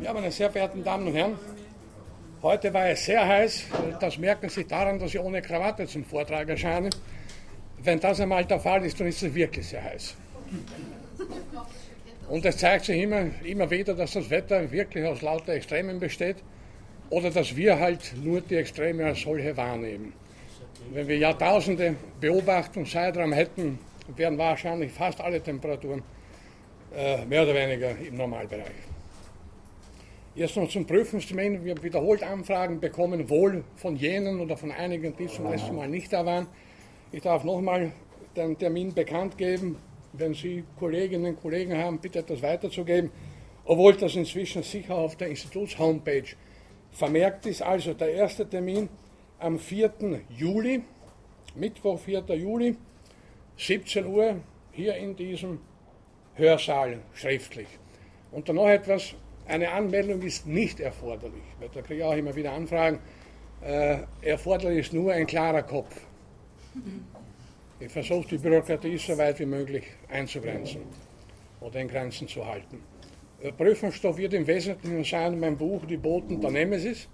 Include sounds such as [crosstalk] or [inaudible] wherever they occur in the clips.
Ja, meine sehr verehrten Damen und Herren, heute war es sehr heiß. Das merken Sie daran, dass ich ohne Krawatte zum Vortrag erscheine. Wenn das einmal der Fall ist, dann ist es wirklich sehr heiß. Und es zeigt sich immer, immer wieder, dass das Wetter wirklich aus lauter Extremen besteht oder dass wir halt nur die Extreme als solche wahrnehmen. Wenn wir Jahrtausende Beobachtungszeitraum hätten, wären wahrscheinlich fast alle Temperaturen äh, mehr oder weniger im Normalbereich. Jetzt noch zum Prüfungstermin. Wir haben wiederholt Anfragen bekommen, wohl von jenen oder von einigen, die zum letzten Mal nicht da waren. Ich darf nochmal den Termin bekannt geben. Wenn Sie Kolleginnen und Kollegen haben, bitte etwas weiterzugeben. Obwohl das inzwischen sicher auf der Instituts-Homepage vermerkt ist. Also der erste Termin am 4. Juli, Mittwoch, 4. Juli, 17 Uhr, hier in diesem Hörsaal schriftlich. Und dann noch etwas, eine Anmeldung ist nicht erforderlich, da kriege ich auch immer wieder Anfragen. Äh, erforderlich ist nur ein klarer Kopf. Ich versuche die Bürokratie so weit wie möglich einzugrenzen oder in Grenzen zu halten. Der Prüfungsstoff wird im Wesentlichen sein mein Buch Die Boten der Nemesis.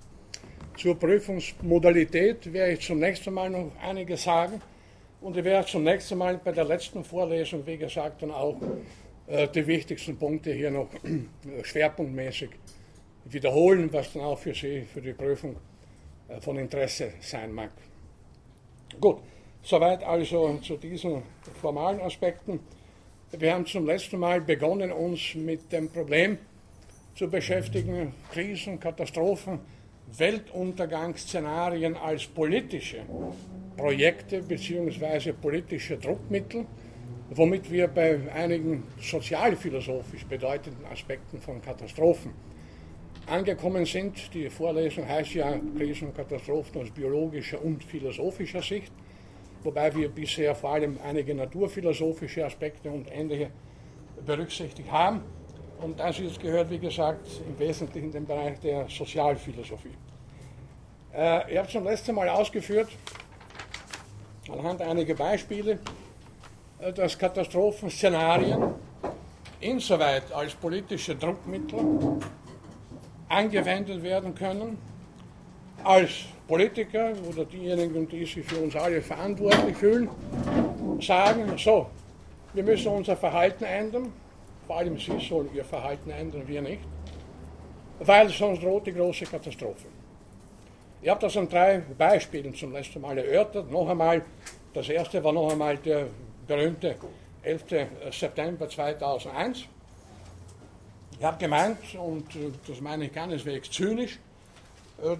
Zur Prüfungsmodalität werde ich zunächst einmal noch einiges sagen und ich werde zunächst einmal bei der letzten Vorlesung, wie gesagt, dann auch die wichtigsten Punkte hier noch äh, schwerpunktmäßig wiederholen, was dann auch für Sie, für die Prüfung äh, von Interesse sein mag. Gut, soweit also zu diesen formalen Aspekten. Wir haben zum letzten Mal begonnen, uns mit dem Problem zu beschäftigen, Krisen, Katastrophen, Weltuntergangsszenarien als politische Projekte bzw. politische Druckmittel womit wir bei einigen sozialphilosophisch bedeutenden Aspekten von Katastrophen angekommen sind. Die Vorlesung heißt ja Krisen und Katastrophen aus biologischer und philosophischer Sicht, wobei wir bisher vor allem einige naturphilosophische Aspekte und ähnliche berücksichtigt haben. Und das jetzt gehört, wie gesagt, im Wesentlichen den Bereich der Sozialphilosophie. Äh, ich habe zum letzten Mal ausgeführt, anhand einiger Beispiele, dass Katastrophenszenarien insoweit als politische Druckmittel angewendet werden können, als Politiker oder diejenigen, die sich für uns alle verantwortlich fühlen, sagen, so, wir müssen unser Verhalten ändern, vor allem Sie sollen Ihr Verhalten ändern, wir nicht, weil sonst droht die große Katastrophe. Ich habe das an drei Beispielen zum letzten Mal erörtert. Noch einmal, das erste war noch einmal der berühmte 11. September 2001. Ich habe gemeint, und das meine ich keineswegs zynisch,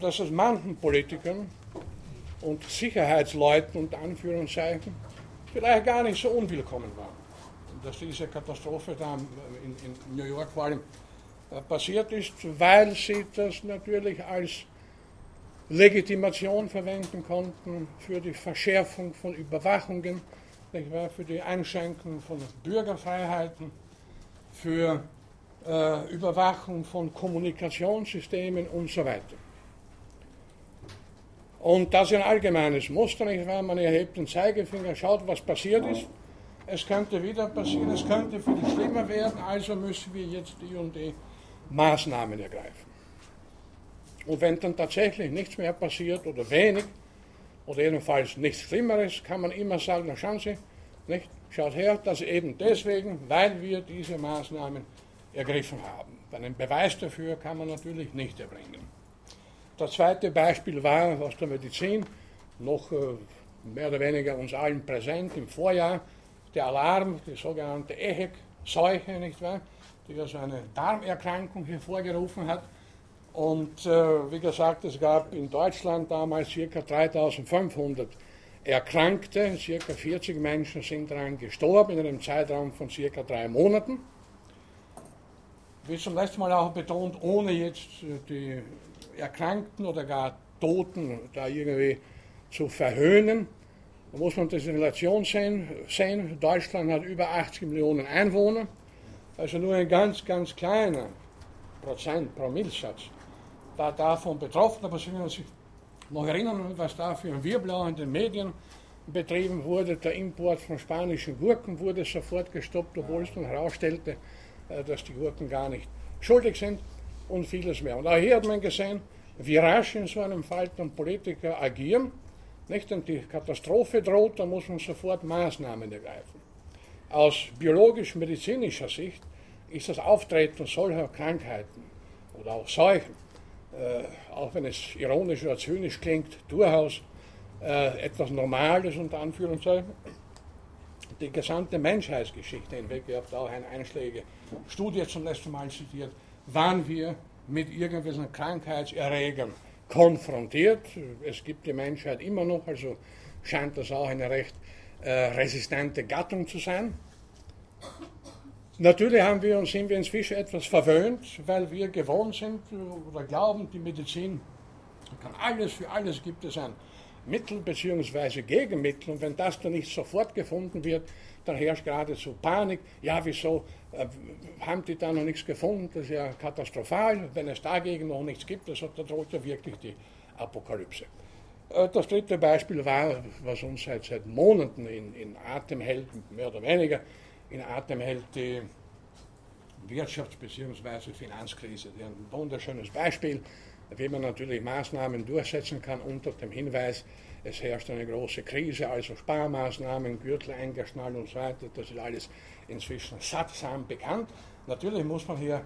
dass es manchen Politikern und Sicherheitsleuten unter Anführungszeichen vielleicht gar nicht so unwillkommen war. Dass diese Katastrophe da in, in New York vor allem passiert ist, weil sie das natürlich als Legitimation verwenden konnten für die Verschärfung von Überwachungen, für die Einschränkung von Bürgerfreiheiten, für äh, Überwachung von Kommunikationssystemen und so weiter. Und das ist ein allgemeines Muster, nicht wahr? Man erhebt den Zeigefinger, schaut, was passiert ist. Es könnte wieder passieren, es könnte viel schlimmer werden, also müssen wir jetzt die und die Maßnahmen ergreifen. Und wenn dann tatsächlich nichts mehr passiert oder wenig, oder jedenfalls nichts Schlimmeres, kann man immer sagen, na schauen Sie, nicht? schaut her, dass eben deswegen, weil wir diese Maßnahmen ergriffen haben. Einen Beweis dafür kann man natürlich nicht erbringen. Das zweite Beispiel war aus der Medizin, noch äh, mehr oder weniger uns allen präsent im Vorjahr, der Alarm, die sogenannte EHEC-Seuche, nicht wahr? die also eine Darmerkrankung hervorgerufen hat. Und äh, wie gesagt, es gab in Deutschland damals ca. 3500 Erkrankte, ca. 40 Menschen sind daran gestorben in einem Zeitraum von ca. drei Monaten. Wie zum letzten Mal auch betont, ohne jetzt die Erkrankten oder gar Toten da irgendwie zu verhöhnen. Da muss man das in Relation sehen, sehen. Deutschland hat über 80 Millionen Einwohner, also nur ein ganz, ganz kleiner Prozent, Promillsatz war davon betroffen, aber Sie können sich noch erinnern, was da für ein Wirbel in den Medien betrieben wurde. Der Import von spanischen Gurken wurde sofort gestoppt, obwohl es dann herausstellte, äh, dass die Gurken gar nicht schuldig sind. und vieles mehr. Und auch hier hat man gesehen, wie rasch in so einem Fall dann Politiker agieren. Nicht, wenn die Katastrophe droht, dann muss man sofort Maßnahmen ergreifen. Aus biologisch-medizinischer Sicht ist das Auftreten solcher Krankheiten oder auch Seuchen, auch wenn es ironisch oder zynisch klingt, durchaus äh, etwas Normales unter Anführungszeichen. Die gesamte Menschheitsgeschichte hinweg, ihr habt auch eine einschlägige Studie zum letzten Mal zitiert, waren wir mit irgendwelchen Krankheitserregern konfrontiert. Es gibt die Menschheit immer noch, also scheint das auch eine recht äh, resistente Gattung zu sein. Natürlich haben wir uns, sind wir inzwischen etwas verwöhnt, weil wir gewohnt sind oder glauben, die Medizin kann alles, für alles gibt es ein Mittel bzw. Gegenmittel und wenn das dann nicht sofort gefunden wird, dann herrscht geradezu Panik. Ja, wieso äh, haben die da noch nichts gefunden? Das ist ja katastrophal. Wenn es dagegen noch nichts gibt, das, da droht ja wirklich die Apokalypse. Äh, das dritte Beispiel war, was uns seit, seit Monaten in, in Atem hält, mehr oder weniger, in Atem hält die Wirtschafts- bzw. Finanzkrise. Ein wunderschönes Beispiel, wie man natürlich Maßnahmen durchsetzen kann unter dem Hinweis, es herrscht eine große Krise, also Sparmaßnahmen, Gürtel eingeschnallt und so weiter. Das ist alles inzwischen sattsam bekannt. Natürlich muss man hier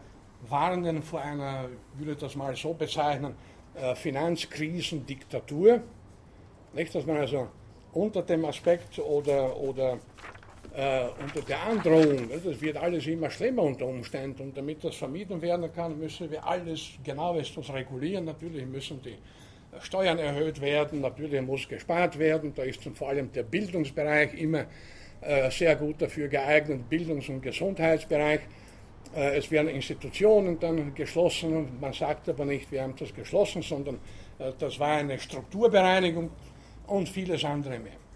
warnen vor einer, ich würde das mal so bezeichnen, äh, Finanzkrisendiktatur. Nicht, dass man also unter dem Aspekt oder, oder äh, unter der Androhung, das wird alles immer schlimmer unter Umständen und damit das vermieden werden kann, müssen wir alles genauestens regulieren. Natürlich müssen die Steuern erhöht werden, natürlich muss gespart werden, da ist vor allem der Bildungsbereich immer äh, sehr gut dafür geeignet, Bildungs- und Gesundheitsbereich. Äh, es werden Institutionen dann geschlossen, man sagt aber nicht, wir haben das geschlossen, sondern äh, das war eine Strukturbereinigung und vieles andere mehr.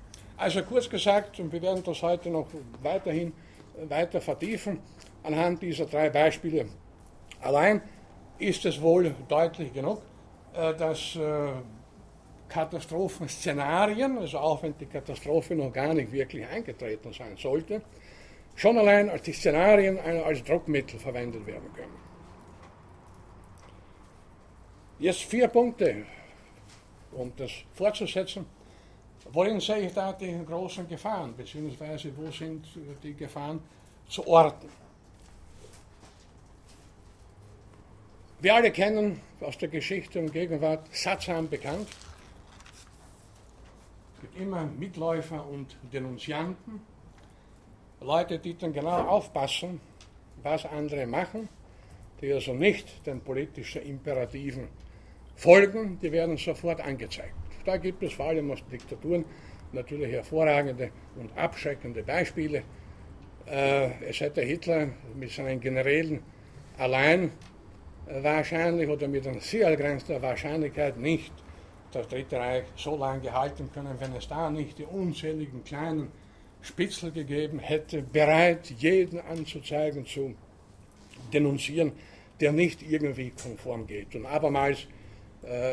Also kurz gesagt, und wir werden das heute noch weiterhin weiter vertiefen, anhand dieser drei Beispiele allein ist es wohl deutlich genug, äh, dass äh, Katastrophenszenarien, also auch wenn die Katastrophe noch gar nicht wirklich eingetreten sein sollte, schon allein als die Szenarien als Druckmittel verwendet werden können. Jetzt vier Punkte, um das fortzusetzen. Worin sehe ich da die großen Gefahren, beziehungsweise wo sind die Gefahren zu orten? Wir alle kennen aus der Geschichte und Gegenwart sattsam bekannt. Es gibt immer Mitläufer und Denunzianten, Leute, die dann genau aufpassen, was andere machen, die also nicht den politischen Imperativen folgen, die werden sofort angezeigt. Da gibt es vor allem aus Diktaturen natürlich hervorragende und abschreckende Beispiele. Äh, es hätte Hitler mit seinen Generälen allein wahrscheinlich oder mit einer sehr begrenzten Wahrscheinlichkeit nicht das Dritte Reich so lange gehalten können, wenn es da nicht die unzähligen kleinen Spitzel gegeben hätte, bereit, jeden anzuzeigen, zu denunzieren, der nicht irgendwie konform geht. Und abermals äh,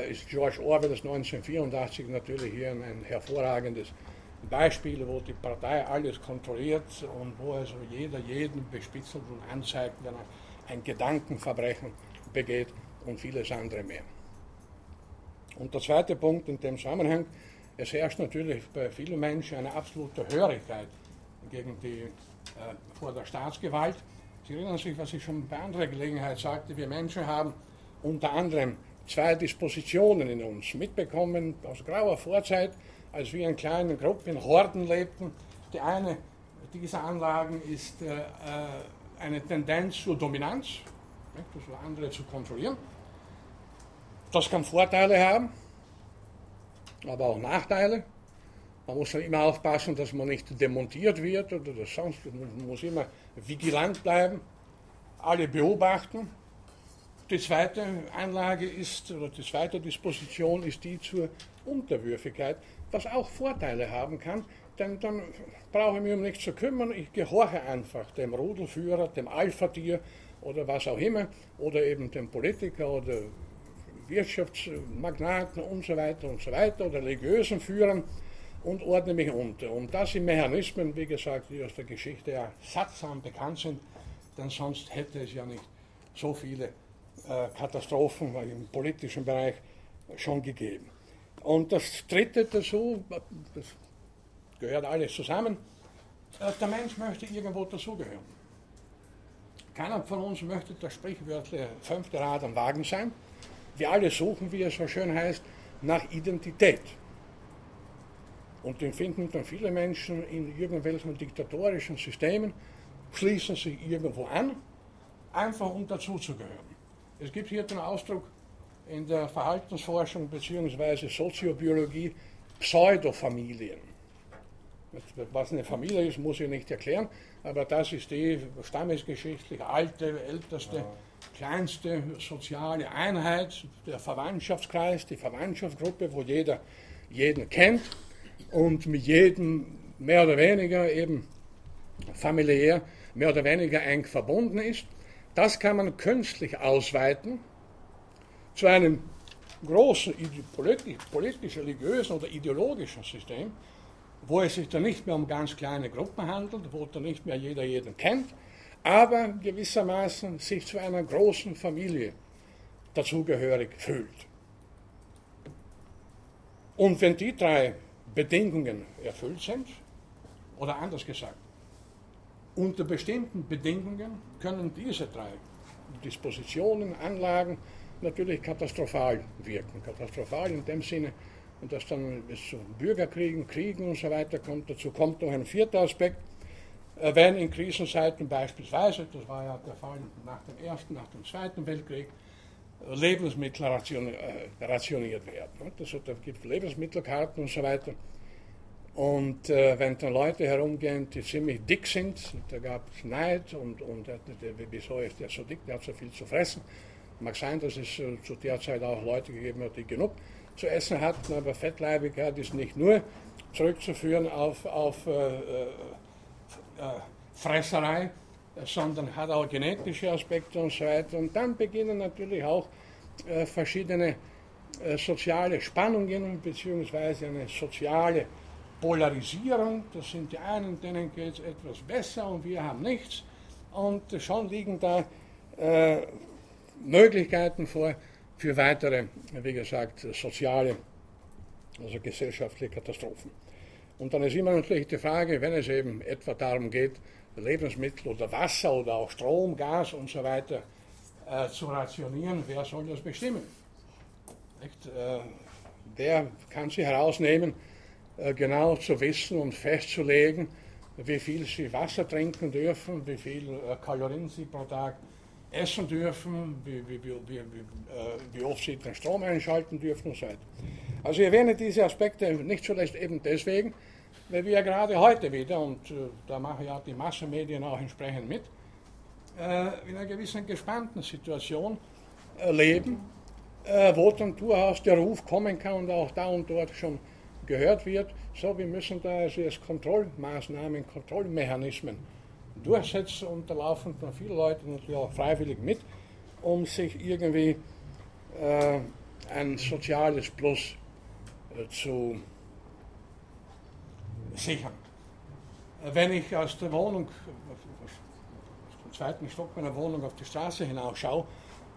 ist George Orwell das 1984 natürlich hier ein hervorragendes Beispiel, wo die Partei alles kontrolliert und wo also jeder jeden bespitzelt und anzeigt, wenn er ein Gedankenverbrechen begeht und vieles andere mehr. Und der zweite Punkt in dem Zusammenhang, es herrscht natürlich bei vielen Menschen eine absolute Hörigkeit gegen die, äh, vor der Staatsgewalt. Sie erinnern sich, was ich schon bei anderer Gelegenheit sagte, wir Menschen haben unter anderem zwei Dispositionen in uns mitbekommen aus grauer Vorzeit, als wir in kleinen Gruppen, in Horden lebten. Die eine dieser Anlagen ist äh, äh eine Tendenz zur Dominanz, also andere zu kontrollieren. Das kann Vorteile haben, aber auch Nachteile. Man muss ja immer aufpassen, dass man nicht demontiert wird oder das sonst. Man muss immer vigilant bleiben, alle beobachten. Die zweite Anlage ist, oder die zweite Disposition ist die zur Unterwürfigkeit, was auch Vorteile haben kann, denn dann brauche ich mich um nichts zu kümmern, ich gehorche einfach dem Rudelführer, dem Alpha-Tier oder was auch immer, oder eben dem Politiker oder Wirtschaftsmagnaten und so weiter und so weiter oder religiösen Führern und ordne mich unter. Und das sind Mechanismen, wie gesagt, die aus der Geschichte ja sattsam bekannt sind, denn sonst hätte es ja nicht so viele Katastrophen im politischen Bereich schon gegeben. Und das Dritte dazu, das gehört alles zusammen, äh, der Mensch möchte irgendwo dazugehören. Keiner von uns möchte das sprichwörtliche fünfte Rad am Wagen sein. Wir alle suchen, wie es so schön heißt, nach Identität. Und den finden dann viele Menschen in irgendwelchen diktatorischen Systemen, schließen sich irgendwo an, einfach um dazuzugehören. Es gibt hier den Ausdruck in der Verhaltensforschung bzw. Soziobiologie Pseudofamilien. Was eine Familie ist, muss ich nicht erklären, aber das ist die stammesgeschichtlich alte, älteste, ja. kleinste soziale Einheit, der Verwandtschaftskreis, die Verwandtschaftsgruppe, wo jeder jeden kennt und mit jedem mehr oder weniger eben familiär, mehr oder weniger eng verbunden ist. Das kann man künstlich ausweiten zu einem großen politisch, politisch religiösen oder ideologischen System, wo es sich dann nicht mehr um ganz kleine Gruppen handelt, wo dann nicht mehr jeder jeden kennt, aber gewissermaßen sich zu einer großen Familie dazugehörig fühlt. Und wenn die drei Bedingungen erfüllt sind, oder anders gesagt, unter bestimmten Bedingungen können diese drei Dispositionen, Anlagen natürlich katastrophal wirken. Katastrophal in dem Sinne, dass dann es zu Bürgerkriegen, Kriegen und so weiter kommt. Dazu kommt noch ein vierter Aspekt. Wenn in Krisenzeiten beispielsweise, das war ja der Fall nach dem Ersten, nach dem Zweiten Weltkrieg, Lebensmittel äh, rationiert werden. Also da gibt es Lebensmittelkarten und so weiter. Und äh, wenn dann Leute herumgehen, die ziemlich dick sind, da gab es Neid und, und der, wieso ist der so dick, der hat so viel zu fressen. Mag sein, dass es äh, zu der Zeit auch Leute gegeben hat, die genug zu essen hatten, aber Fettleibigkeit ist nicht nur zurückzuführen auf, auf äh, äh, äh Fresserei, sondern hat auch genetische Aspekte und so weiter. Und dann beginnen natürlich auch äh, verschiedene soziale Spannungen beziehungsweise eine soziale Polarisierung. Das sind die einen, denen geht es etwas besser und wir haben nichts. Und schon liegen da äh, Möglichkeiten vor für weitere, wie gesagt, soziale, also gesellschaftliche Katastrophen. Und dann ist immer natürlich die Frage, wenn es eben etwa darum geht, Lebensmittel oder Wasser oder auch Strom, Gas und so weiter äh, zu rationieren, wer soll das bestimmen? Äh, wer kann sich herausnehmen, genau zu wissen und festzulegen, wie viel sie Wasser trinken dürfen, wie viel äh, Kalorien sie pro Tag essen dürfen, wie, wie, wie, wie, wie oft sie den Strom einschalten dürfen und so weiter. Also ich erwähne diese Aspekte nicht zuletzt eben deswegen, weil wir gerade heute wieder, und äh, da machen ja die Massenmedien auch entsprechend mit, äh, in einer gewissen gespannten Situation äh, leben, äh, wo dann durchaus der Ruf kommen kann und auch da und dort schon gehört wird, so wir müssen da also jetzt Kontrollmaßnahmen, Kontrollmechanismen durchsetzen und da laufen dann viele Leute natürlich auch freiwillig mit, um sich irgendwie äh, ein soziales Plus äh, zu sichern. Wenn ich aus der Wohnung, aus dem zweiten Stock meiner Wohnung auf die Straße hinausschaue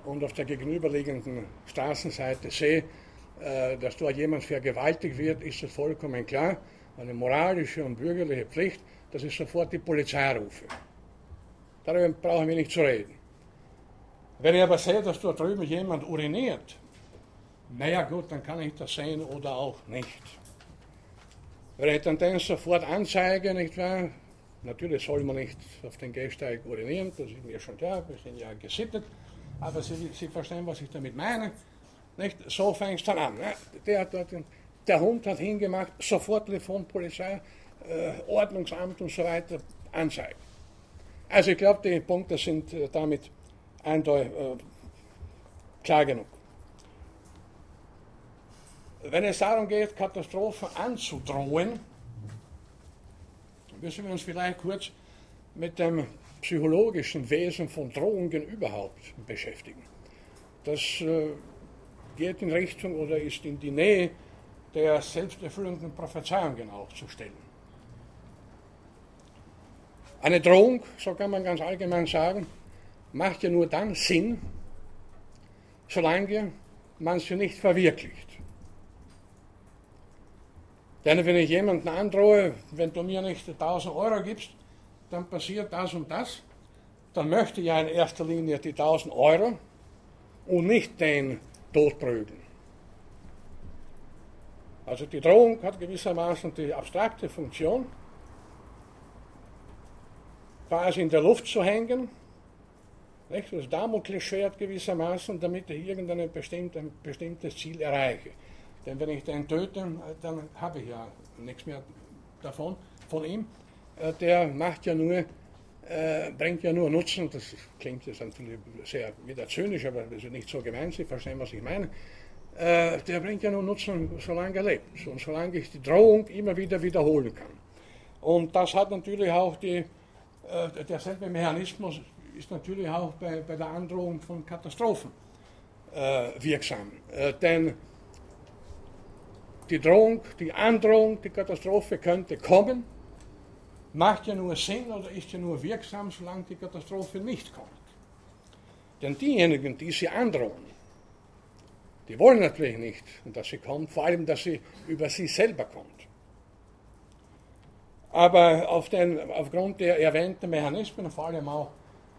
und auf der gegenüberliegenden Straßenseite sehe, dass dort jemand vergewaltigt wird, ist es vollkommen klar, eine moralische und bürgerliche Pflicht, dass ich sofort die Polizei rufe. Darüber brauchen wir nicht zu reden. Wenn ich aber sehe, dass dort drüben jemand uriniert, naja gut, dann kann ich das sehen oder auch nicht. Wenn ich dann den sofort anzeige, nicht wahr? Natürlich soll man nicht auf den Gehsteig urinieren, das ist mir schon klar, wir sind ja gesittet, aber Sie, Sie verstehen, was ich damit meine. Nicht? So es dann an. Ne? Der, der, der, Hund hat hingemacht, sofort Telefonpolizei, äh, Ordnungsamt und so weiter anzeigen. Also ich glaube, die Punkte sind äh, damit eindeutig äh, klar genug. Wenn es darum geht, Katastrophen anzudrohen, müssen wir uns vielleicht kurz mit dem psychologischen Wesen von Drohungen überhaupt beschäftigen. Das äh, geht in Richtung oder ist in die Nähe der selbsterfüllenden Prophezeiungen auch zu stellen. Eine Drohung, so kann man ganz allgemein sagen, macht ja nur dann Sinn, solange man sie nicht verwirklicht. Denn wenn ich jemanden androhe, wenn du mir nicht 1000 Euro gibst, dann passiert das und das, dann möchte ich ja in erster Linie die 1000 Euro und nicht den Tod prügeln. Also die Drohung hat gewissermaßen die abstrakte Funktion, quasi in der Luft zu hängen, nicht? das Damoklesschwert gewissermaßen, damit ich irgendein bestimmtes, bestimmtes Ziel erreiche. Denn wenn ich den töte, dann habe ich ja nichts mehr davon, von ihm. Äh, der macht ja nur, äh, bringt ja nur Nutzen, das klingt jetzt natürlich sehr wieder zynisch, aber das ist nicht so gemeint, Sie verstehen, was ich meine. Äh, der bringt ja nur Nutzen, solange er lebt und solange ich die Drohung immer wieder wiederholen kann. Und das hat natürlich auch die, äh, derselbe Mechanismus ist natürlich auch bei, bei der Androhung von Katastrophen äh, wirksam. Äh, denn die Drohung, die Androhung, die Katastrophe könnte kommen, macht ja nur Sinn oder ist ja nur wirksam, solange die Katastrophe nicht kommt. Denn diejenigen, die sie androhen, die wollen natürlich nicht, dass sie kommt, vor allem, dass sie über sie selber kommt. Aber auf den, aufgrund der erwähnten Mechanismen, vor allem auch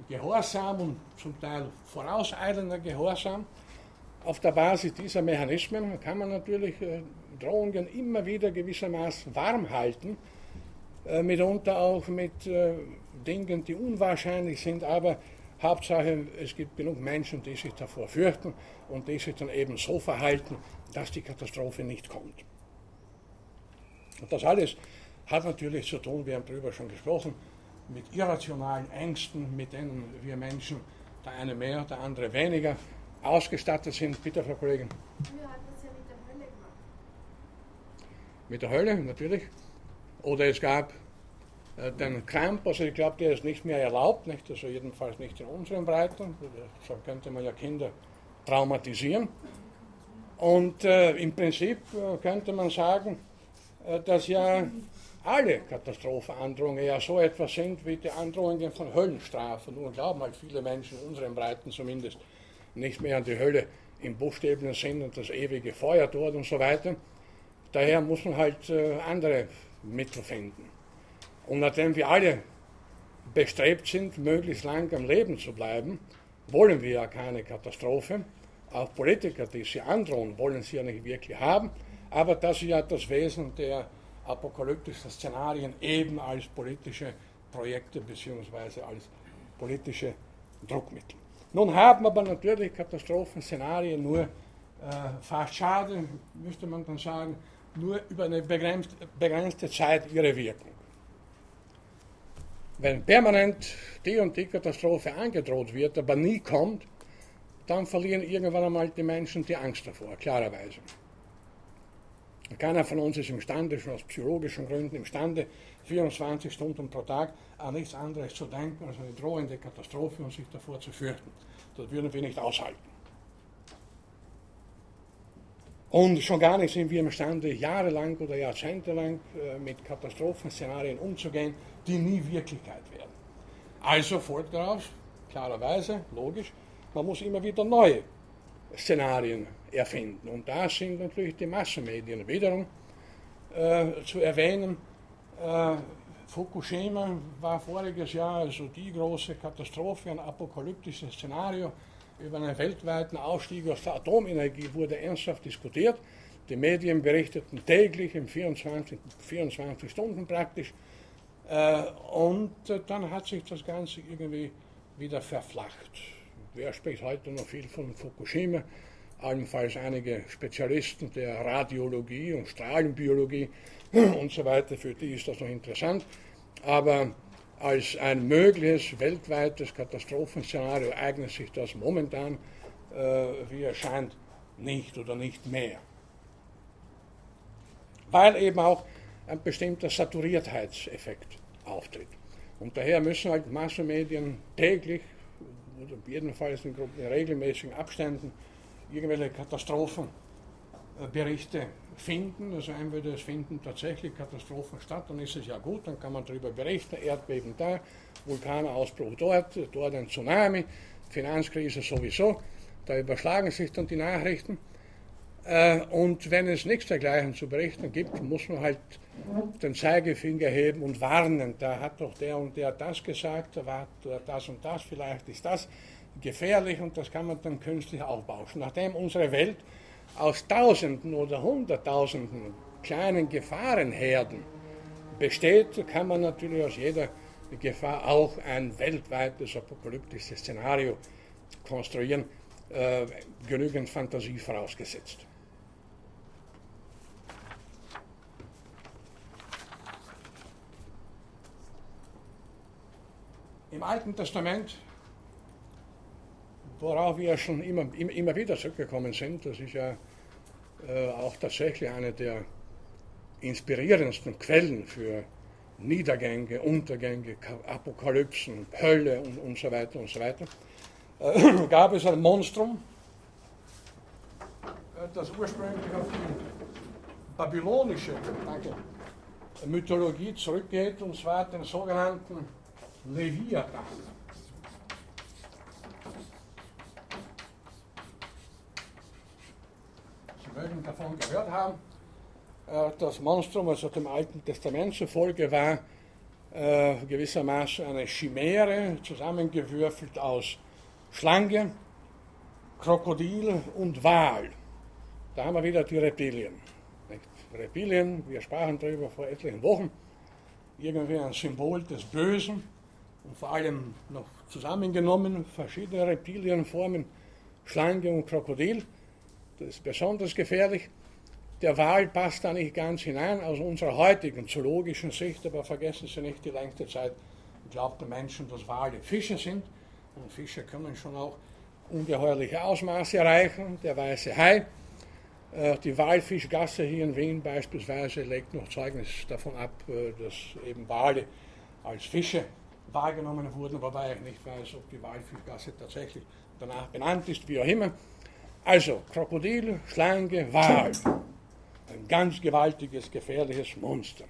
Gehorsam und zum Teil vorauseilender Gehorsam, auf der Basis dieser Mechanismen kann man natürlich äh, Drohungen immer wieder gewissermaßen warm halten, äh, mitunter auch mit äh, Dingen, die unwahrscheinlich sind, aber Hauptsache, es gibt genug Menschen, die sich davor fürchten und die sich dann eben so verhalten, dass die Katastrophe nicht kommt. Und das alles hat natürlich zu tun, wir haben darüber schon gesprochen, mit irrationalen Ängsten, mit denen wir Menschen, der eine mehr, der andere weniger, ausgestattet sind. Bitte, Frau Kollegin. Früher hat das ja mit der Hölle gemacht. Mit der Hölle, natürlich. Oder es gab äh, den Kramp, also ich glaube, der ist nicht mehr erlaubt, nicht? also jedenfalls nicht in unseren Breiten. So könnte man ja Kinder traumatisieren. Und äh, im Prinzip äh, könnte man sagen, äh, dass ja alle Katastrophenandrohungen ja so etwas sind wie die Androhungen von Höllenstrafen. Nur glauben halt viele Menschen in unseren Breiten zumindest nicht mehr an die Hölle im buchstäblichen Sinn und das ewige Feuer dort und so weiter. Daher muss man halt äh, andere Mittel finden. Und nachdem wir alle bestrebt sind, möglichst lang am Leben zu bleiben, wollen wir ja keine Katastrophe. Auch Politiker, die sie androhen, wollen sie ja nicht wirklich haben. Aber das ist ja das Wesen der apokalyptischen Szenarien eben als politische Projekte bzw. als politische Druckmittel. Nun haben aber natürlich Katastrophenszenarien nur äh, fast schade, müsste man dann sagen, nur über eine begrenzte, Zeit ihre Wirkung. Wenn permanent die und die Katastrophe angedroht wird, aber nie kommt, dann verlieren irgendwann einmal die Menschen die Angst davor, klarerweise. Keiner von uns ist imstande, schon aus psychologischen Gründen imstande, 24 Stunden pro Tag an nichts anderes zu denken als eine drohende Katastrophe und sich davor zu fürchten. Das würden wir nicht aushalten. Und schon gar nicht sind wir imstande, jahrelang oder jahrzehntelang äh, mit Katastrophenszenarien umzugehen, die nie Wirklichkeit werden. Also folgt daraus, klarerweise, logisch, man muss immer wieder neue Szenarien erfinden. Und da sind natürlich die Massenmedien wiederum äh, zu erwähnen. Äh, Fukushima war voriges Jahr also die große Katastrophe, ein apokalyptisches Szenario über einen weltweiten Ausstieg aus der Atomenergie wurde ernsthaft diskutiert. Die Medien berichteten täglich in 24, 24 Stunden praktisch. Äh, und dann hat sich das Ganze irgendwie wieder verflacht. Wer spricht heute noch viel von Fukushima? Allenfalls einige Spezialisten der Radiologie und Strahlenbiologie und so weiter, für die ist das noch interessant. Aber als ein mögliches weltweites Katastrophenszenario eignet sich das momentan, äh, wie erscheint, nicht oder nicht mehr. Weil eben auch ein bestimmter Saturiertheitseffekt auftritt. Und daher müssen halt Massenmedien täglich oder jedenfalls in, in regelmäßigen Abständen irgendwelche Katastrophenberichte finden. Also entweder es finden tatsächlich Katastrophen statt, dann ist es ja gut, dann kann man darüber berichten, Erdbeben da, Vulkanausbruch dort, dort ein Tsunami, Finanzkrise sowieso. Da überschlagen sich dann die Nachrichten. Äh, und wenn es nichts dergleichen zu berichten gibt, muss man halt den Zeigefinger heben und warnen. Da hat doch der und der das gesagt, da war das und das, vielleicht ist das gefährlich und das kann man dann künstlich aufbauschen. Nachdem unsere Welt aus Tausenden oder Hunderttausenden kleinen Gefahrenherden besteht, kann man natürlich aus jeder Gefahr auch ein weltweites apokalyptisches Szenario konstruieren, äh, genügend Fantasie vorausgesetzt. Im Alten Testament, worauf wir schon immer, immer wieder zurückgekommen sind, das ist ja äh, auch tatsächlich eine der inspirierendsten Quellen für Niedergänge, Untergänge, Apokalypsen, Hölle und, und so weiter und so weiter, äh, [clears throat] gab es ein Monstrum, äh, das ursprünglich auf die babylonische danke, Mythologie zurückgeht, und zwar den sogenannten Leviathan. Mögen davon gehört haben. Äh, das Monstrum, also dem Alten Testament zufolge, war äh, gewissermaßen eine Chimäre, zusammengewürfelt aus Schlange, Krokodil und Wal. Da haben wir wieder die Reptilien. Nicht? Reptilien, wir sprachen darüber vor etlichen Wochen, irgendwie ein Symbol des Bösen und vor allem noch zusammengenommen verschiedene Reptilienformen, Schlange und Krokodil. Das ist besonders gefährlich. Der Wal passt da nicht ganz hinein aus unserer heutigen zoologischen Sicht, aber vergessen Sie nicht, die längste Zeit glaubten Menschen, dass Wale Fische sind. Und Fische können schon auch ungeheuerliche Ausmaße erreichen. Der weiße Hai, äh, die Walfischgasse hier in Wien beispielsweise, legt noch Zeugnis davon ab, äh, dass eben Wale als Fische wahrgenommen wurden, wobei ich nicht weiß, ob die Walfischgasse tatsächlich danach benannt ist, wie auch immer. Also Krokodil, Schlange, Wal. Ein ganz gewaltiges, gefährliches Monster.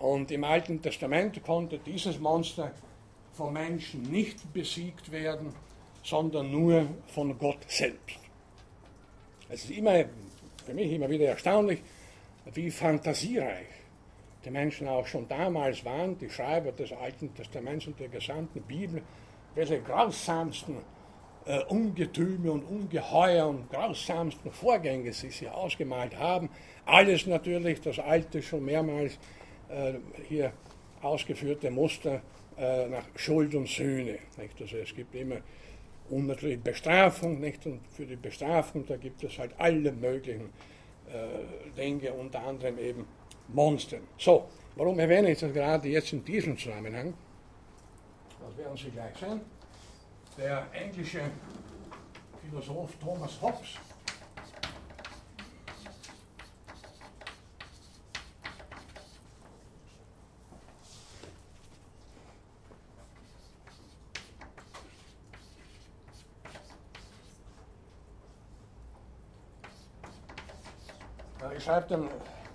Und im Alten Testament konnte dieses Monster von Menschen nicht besiegt werden, sondern nur von Gott selbst. Es ist immer, für mich immer wieder erstaunlich, wie fantasiereich die Menschen auch schon damals waren, die Schreiber des Alten Testaments und der gesamten Bibel, welche grausamsten äh, Ungetüme und Ungeheuer und grausamsten Vorgänge sie sich ausgemalt haben. Alles natürlich das alte, schon mehrmals äh, hier ausgeführte Muster äh, nach Schuld und Sühne. Nicht? Also es gibt immer und natürlich Bestrafung, nicht? Und für die Bestrafung, da gibt es halt alle möglichen äh, Dinge, unter anderem eben Monster. So, warum erwähne ich das gerade jetzt in diesem Zusammenhang? Das werden Sie gleich sehen. Der englische Philosoph Thomas Hobbes Ich schreibe dann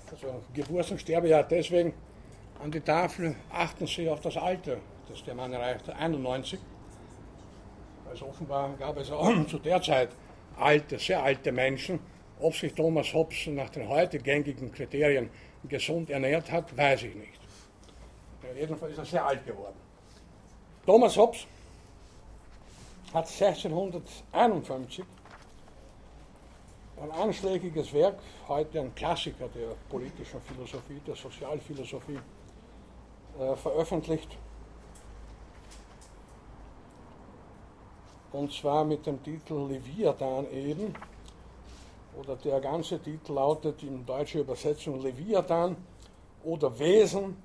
also Geburts- und Sterbejahr deswegen an die Tafel, achten Sie auf das Alter, das der Mann erreichte, 91. Also offenbar gab es auch [clears throat] zu der Zeit alte, sehr alte Menschen. Ob sich Thomas Hobbes nach den heute gängigen Kriterien gesund ernährt hat, weiß ich nicht. Jedenfalls ist er sehr alt geworden. Thomas Hobbes hat 1651 ein anschlägiges Werk, heute ein Klassiker der politischen Philosophie, der Sozialphilosophie, äh, veröffentlicht. Und zwar mit dem Titel Leviathan eben, oder der ganze Titel lautet in deutscher Übersetzung Leviathan oder Wesen,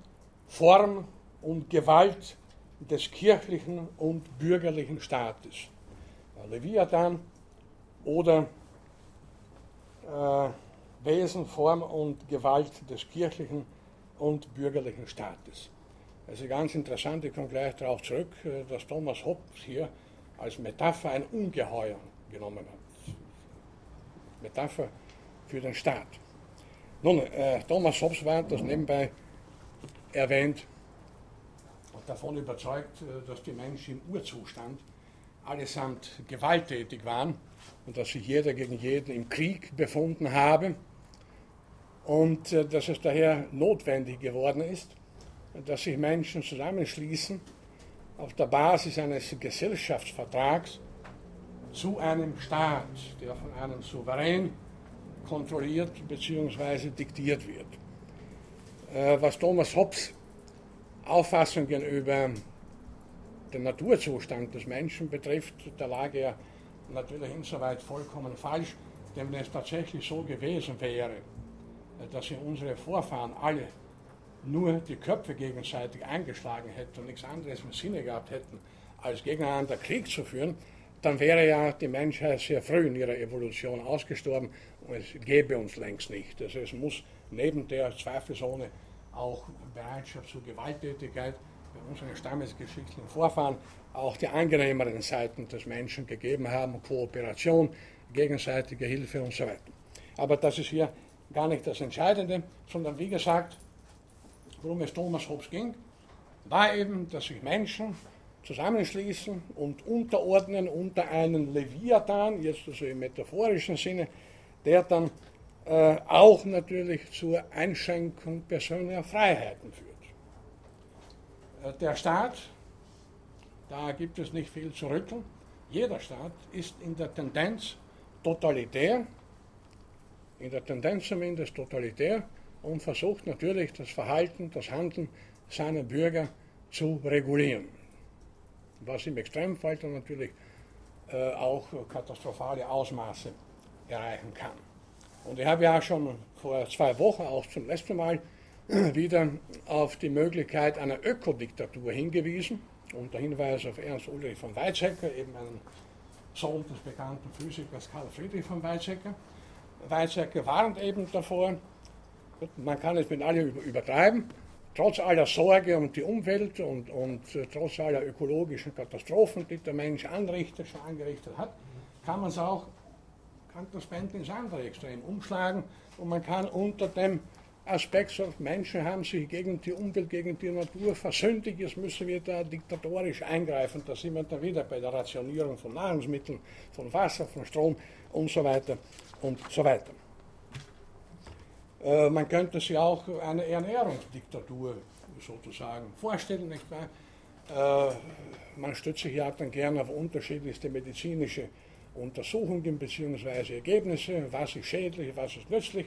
Form und Gewalt des kirchlichen und bürgerlichen Staates. Leviathan oder äh, Wesen, Form und Gewalt des kirchlichen und bürgerlichen Staates. Also ganz interessant, ich komme gleich darauf zurück, äh, dass Thomas Hobbes hier als Metapher ein Ungeheuer genommen hat. Metapher für den Staat. Nun, äh, Thomas Hobbes war, das nebenbei erwähnt, davon überzeugt, äh, dass die Menschen im Urzustand allesamt gewalttätig waren und dass sich jeder gegen jeden im Krieg befunden habe und äh, dass es daher notwendig geworden ist, dass sich Menschen zusammenschließen auf der Basis eines Gesellschaftsvertrags zu einem Staat, der von einem Souverän kontrolliert bzw. diktiert wird. Äh, was Thomas Hobbes Auffassungen über den Naturzustand des Menschen betrifft, da lag er natürlich insoweit vollkommen falsch, denn wenn es tatsächlich so gewesen wäre, dass sie unsere Vorfahren alle nur die Köpfe gegenseitig eingeschlagen hätten und nichts anderes im Sinne gehabt hätten, als gegeneinander Krieg zu führen, dann wäre ja die Menschheit sehr früh in ihrer Evolution ausgestorben und es gäbe uns längst nicht. Also es muss neben der zweifelsohne auch Bereitschaft zur Gewalttätigkeit bei unseren stammesgeschichtlichen Vorfahren auch die angenehmeren Seiten des Menschen gegeben haben, Kooperation, gegenseitige Hilfe und so weiter. Aber das ist hier gar nicht das Entscheidende, sondern wie gesagt, worum es Thomas Hobbes ging, war eben, dass sich Menschen zusammenschließen und unterordnen unter einen Leviathan, jetzt also im metaphorischen Sinne, der dann äh, auch natürlich zur Einschränkung persönlicher Freiheiten führt. Äh, der Staat, da gibt es nicht viel zu rütteln, jeder Staat ist in der Tendenz totalitär, in der Tendenz zumindest totalitär und versucht natürlich das Verhalten, das Handeln seiner Bürger zu regulieren. Was im Extremfall dann natürlich äh, auch katastrophale Ausmaße erreichen kann. Und ich habe ja schon vor zwei Wochen, auch zum letzten Mal, [clears throat] wieder auf die Möglichkeit einer Ökodiktatur hingewiesen, unter Hinweis auf Ernst Ulrich von Weizsäcker, eben einen Sohn des bekannten Physikers Karl Friedrich von Weizsäcker. Weizsäcker warnt eben davor, man kann es mit allem übertreiben, trotz aller Sorge um die Umwelt und, und äh, trotz aller ökologischen Katastrophen, die der Mensch anrichtet, schon angerichtet hat, kann man es auch, kann das Band ins andere Extrem umschlagen und man kann unter dem Aspekt sagt, Menschen haben sich gegen die Umwelt, gegen die Natur versündigt, jetzt müssen wir da diktatorisch eingreifen. Da sind wir dann wieder bei der Rationierung von Nahrungsmitteln, von Wasser, von Strom und so weiter und so weiter. Äh, man könnte sich auch eine Ernährungsdiktatur sozusagen vorstellen, nicht wahr? Äh, man stützt sich ja dann gerne auf unterschiedlichste medizinische Untersuchungen bzw. Ergebnisse, was ist schädlich, was ist nützlich.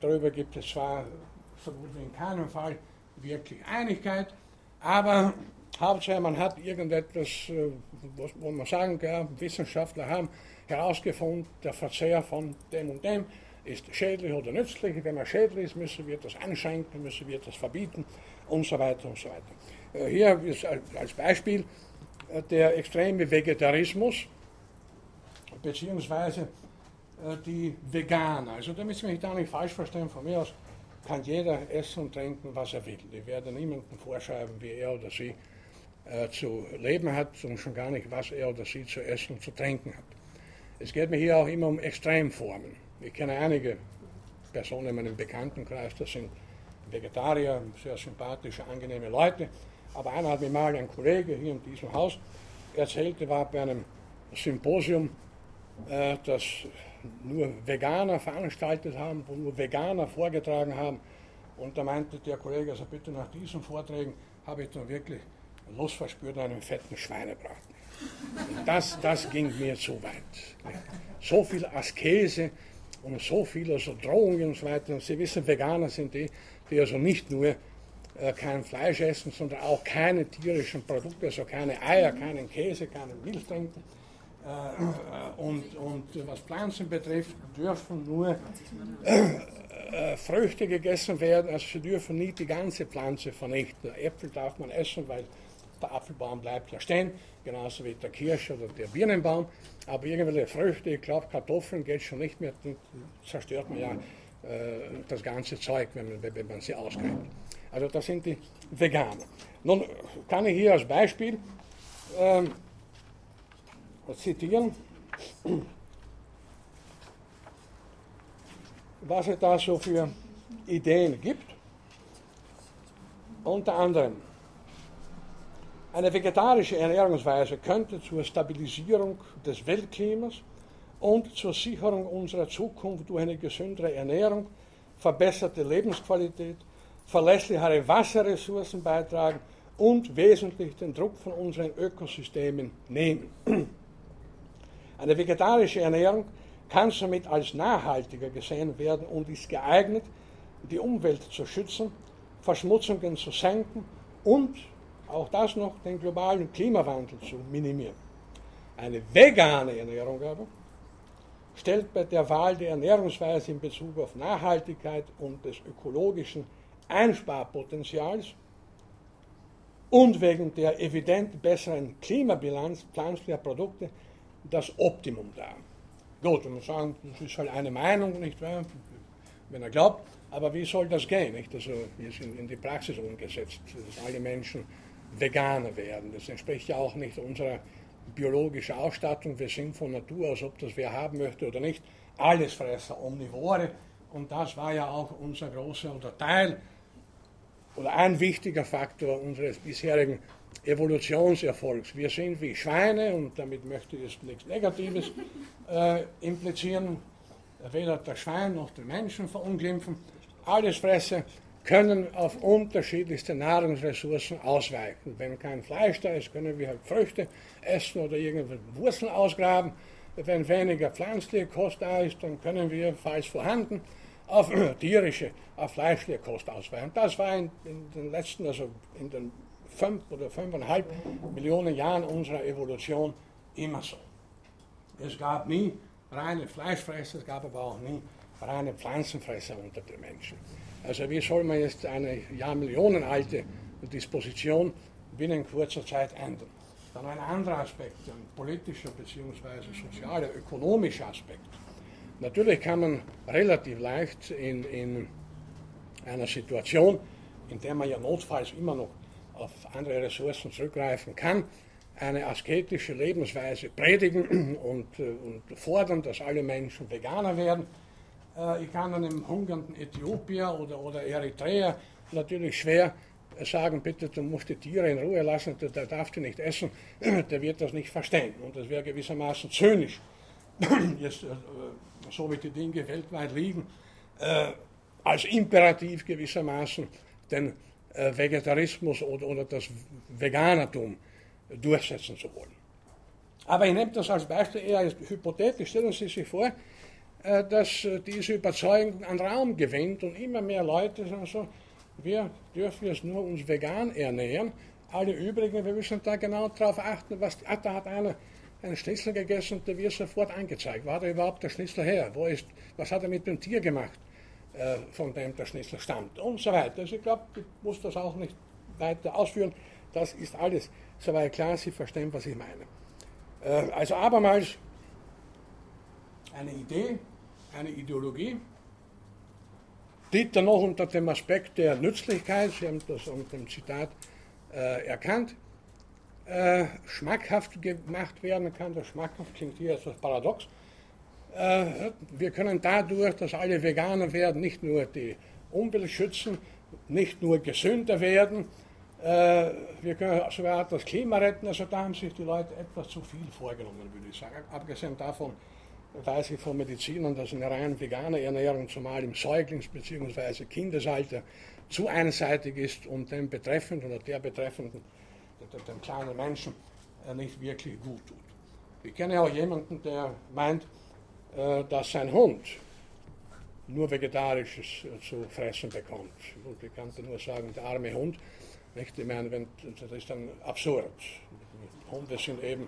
Darüber gibt es zwar so in keinem Fall wirklich Einigkeit, aber Hauptsache man hat irgendetwas, äh, wo man sagen kann, Wissenschaftler haben herausgefunden, der Verzehr von dem und dem ist schädlich oder nützlich. Wenn er schädlich ist, müssen wir das einschränken, müssen wir das verbieten und so weiter und so weiter. Äh, hier als Beispiel äh, der extreme Vegetarismus beziehungsweise äh, die Veganer. Also da müssen wir mich da nicht falsch verstehen, von mir aus kann jeder essen und trinken, was er will. Ich werde niemandem vorschreiben, wie er oder sie zu leben hat und schon gar nicht, was er oder sie zu essen und zu trinken hat. Es geht mir hier auch immer um Extremformen. Ich kenne einige Personen in meinem Bekanntenkreis, das sind Vegetarier, sehr sympathische, angenehme Leute. Aber einer hat mir mal, ein Kollege hier in diesem Haus, erzählt, er war bei einem Symposium, äh, das nur Veganer veranstaltet haben, wo nur Veganer vorgetragen haben. Und da meinte der Kollege, also bitte nach diesen Vorträgen habe ich dann wirklich Lust verspürt an einem fetten Schweinebraten. Das, das ging mir zu weit. So viel Askese und so viele so Drohungen und so weiter. Sie wissen, Veganer sind die, die also nicht nur äh, kein Fleisch essen, sondern auch keine tierischen Produkte, also keine Eier, keinen Käse, keine Milch trinken äh, und, und was Pflanzen betrifft, dürfen nur äh, Früchte gegessen werden, also sie dürfen nicht die ganze Pflanze vernichten. Äpfel darf man essen, weil der Apfelbaum bleibt ja stehen, genauso wie der Kirsch oder der Birnenbaum. Aber irgendwelche Früchte, ich glaube Kartoffeln geht schon nicht mehr, dann zerstört man ja äh, das ganze Zeug, wenn man, wenn man sie ausgräbt. Also das sind die Veganer. Nun kann ich hier als Beispiel ähm, zitieren, was es da so für Ideen gibt. Unter anderem, eine vegetarische Ernährungsweise könnte zur Stabilisierung des Weltklimas und zur Sicherung unserer Zukunft durch eine gesündere Ernährung, verbesserte Lebensqualität, verlässlichere Wasserressourcen beitragen und wesentlich den Druck von unseren Ökosystemen nehmen. Eine vegetarische Ernährung kann somit als nachhaltiger gesehen werden und ist geeignet, die Umwelt zu schützen, Verschmutzungen zu senken und auch das noch den globalen Klimawandel zu minimieren. Eine vegane Ernährung aber stellt bei der Wahl der Ernährungsweise in Bezug auf Nachhaltigkeit und des ökologischen Einsparpotenzials und wegen der evident besseren Klimabilanz pflanzlicher Produkte das Optimum dar. Gut, man sagen, das ist halt eine Meinung, nicht wahr? Wenn er glaubt, aber wie soll das gehen? Nicht? Also, wir sind in die Praxis umgesetzt, dass alle Menschen Veganer werden. Das entspricht ja auch nicht unserer biologischen Ausstattung. Wir sind von Natur aus, ob das wer haben möchte oder nicht, Allesfresser, Omnivore. Und das war ja auch unser großer oder Teil oder ein wichtiger Faktor unseres bisherigen Evolutionserfolgs. Wir sind wie Schweine, und damit möchte ich jetzt nichts Negatives äh, implizieren, weder der Schwein noch der Menschen verunglimpfen. Allesfresser können auf unterschiedlichste Nahrungsressourcen ausweichen. Wenn kein Fleisch da ist, können wir halt Früchte essen oder irgendwelche Wurzeln ausgraben. Wenn weniger pflanzliche Kost da ist, dann können wir, falls vorhanden, auf [clears throat] tierische, auf fleischliche Kost ausweichen. Das war in, in, den letzten, also in den fünf oder fünfeinhalb Millionen Jahren unserer Evolution immer so. Es gab nie reine Fleischfresser, es gab aber auch nie reine Pflanzenfresser unter den Menschen. Also wie soll man jetzt eine Jahrmillionenalte Disposition binnen kurzer Zeit ändern? Dann ein anderer Aspekt, ein politischer bzw. sozialer, ökonomischer Aspekt. Natürlich kann man relativ leicht in, in einer Situation, in der man ja notfalls immer noch auf andere Ressourcen zurückgreifen kann, eine asketische Lebensweise predigen und, äh, und fordern, dass alle Menschen Veganer werden. Äh, ich kann einem hungernden Äthiopier oder, oder Eritreer natürlich schwer sagen, bitte, du musst die Tiere in Ruhe lassen, der, darf die nicht essen, [clears throat] der wird das nicht verstehen. Und das wäre gewissermaßen zynisch, [clears throat] jetzt, äh, so wie die Dinge weltweit liegen, äh, als Imperativ gewissermaßen den Vegetarismus oder, oder das Veganertum durchsetzen zu wollen. Aber ich nehme das als Beispiel eher hypothetisch. Stellen Sie sich vor, dass äh, diese Überzeugung an Raum gewinnt und immer mehr Leute sagen so, wir dürfen jetzt nur uns vegan ernähren, alle übrigen, wir müssen da genau darauf achten, was, ah, da hat einer einen Schnitzel gegessen, der wird sofort angezeigt. War da überhaupt der Schnitzel her? Wo ist, was hat er mit dem Tier gemacht, äh, von dem der Schnitzel stammt? Und so weiter. Also ich glaube, ich muss das auch nicht weiter ausführen. Das ist alles soweit klar, Sie verstehen, was ich meine. Äh, also abermals eine Idee, eine Ideologie, die dann noch unter dem Aspekt der Nützlichkeit, Sie haben das unter dem Zitat äh, erkannt, äh, schmackhaft gemacht werden kann. Das schmackhaft klingt hier etwas paradox. Äh, wir können dadurch, dass alle Veganer werden, nicht nur die Umwelt schützen, nicht nur gesünder werden, äh, wir können sogar das Klima retten. Also da haben sich die Leute etwas zu viel vorgenommen, würde ich sagen. Abgesehen davon weiß ich von Medizinern, dass eine rein vegane Ernährung, zumal im Säuglings- bzw. Kindesalter, zu einseitig ist und dem Betreffenden oder der Betreffenden dem kleinen Menschen äh, nicht wirklich gut tut. Ich kenne auch jemanden, der meint, äh, dass sein Hund nur Vegetarisches äh, zu fressen bekommt. Und ich kann nur sagen, der arme Hund, nicht? Ich meine, das ist dann absurd. Hunde sind eben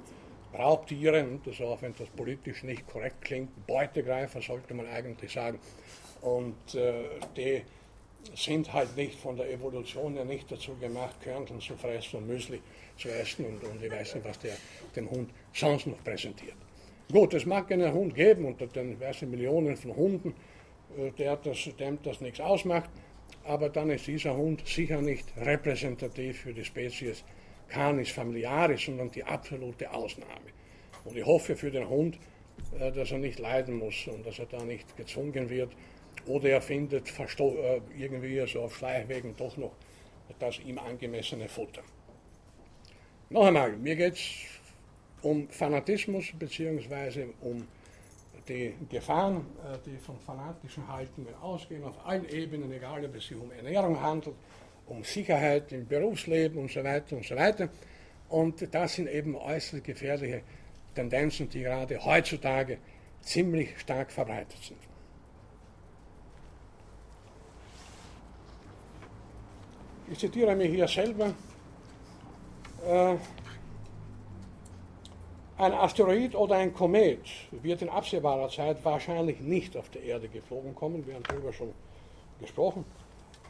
Raubtiere, das auch wenn das politisch nicht korrekt klingt, Beutegreifer sollte man eigentlich sagen. Und äh, die sind halt nicht von der Evolution her nicht dazu gemacht, Körnchen zu fressen und Müsli zu essen und, und ich weiß nicht, was der dem Hund sonst noch präsentiert. Gut, es mag einen Hund geben unter den weiß nicht, Millionen von Hunden, äh, der das, dem das nichts ausmacht, aber dann ist dieser Hund sicher nicht repräsentativ für die Spezies Canis familiaris, sondern die absolute Ausnahme. Und ich hoffe für den Hund, äh, dass er nicht leiden muss und dass er da nicht gezwungen wird, oder er findet äh, irgendwie so auf Schleichwegen doch noch das ihm angemessene Futter. Noch einmal, mir geht es um Fanatismus bzw. um die Gefahren, äh, die von fanatischen Haltungen ausgehen, auf allen Ebenen, egal ob es sich um Ernährung handelt, um Sicherheit im Berufsleben und so weiter und so weiter. Und das sind eben äußerst gefährliche Tendenzen, die gerade heutzutage ziemlich stark verbreitet sind. Ich zitiere mich hier selber. Äh, ein Asteroid oder ein Komet wird in absehbarer Zeit wahrscheinlich nicht auf die Erde geflogen kommen. Wir haben darüber schon gesprochen.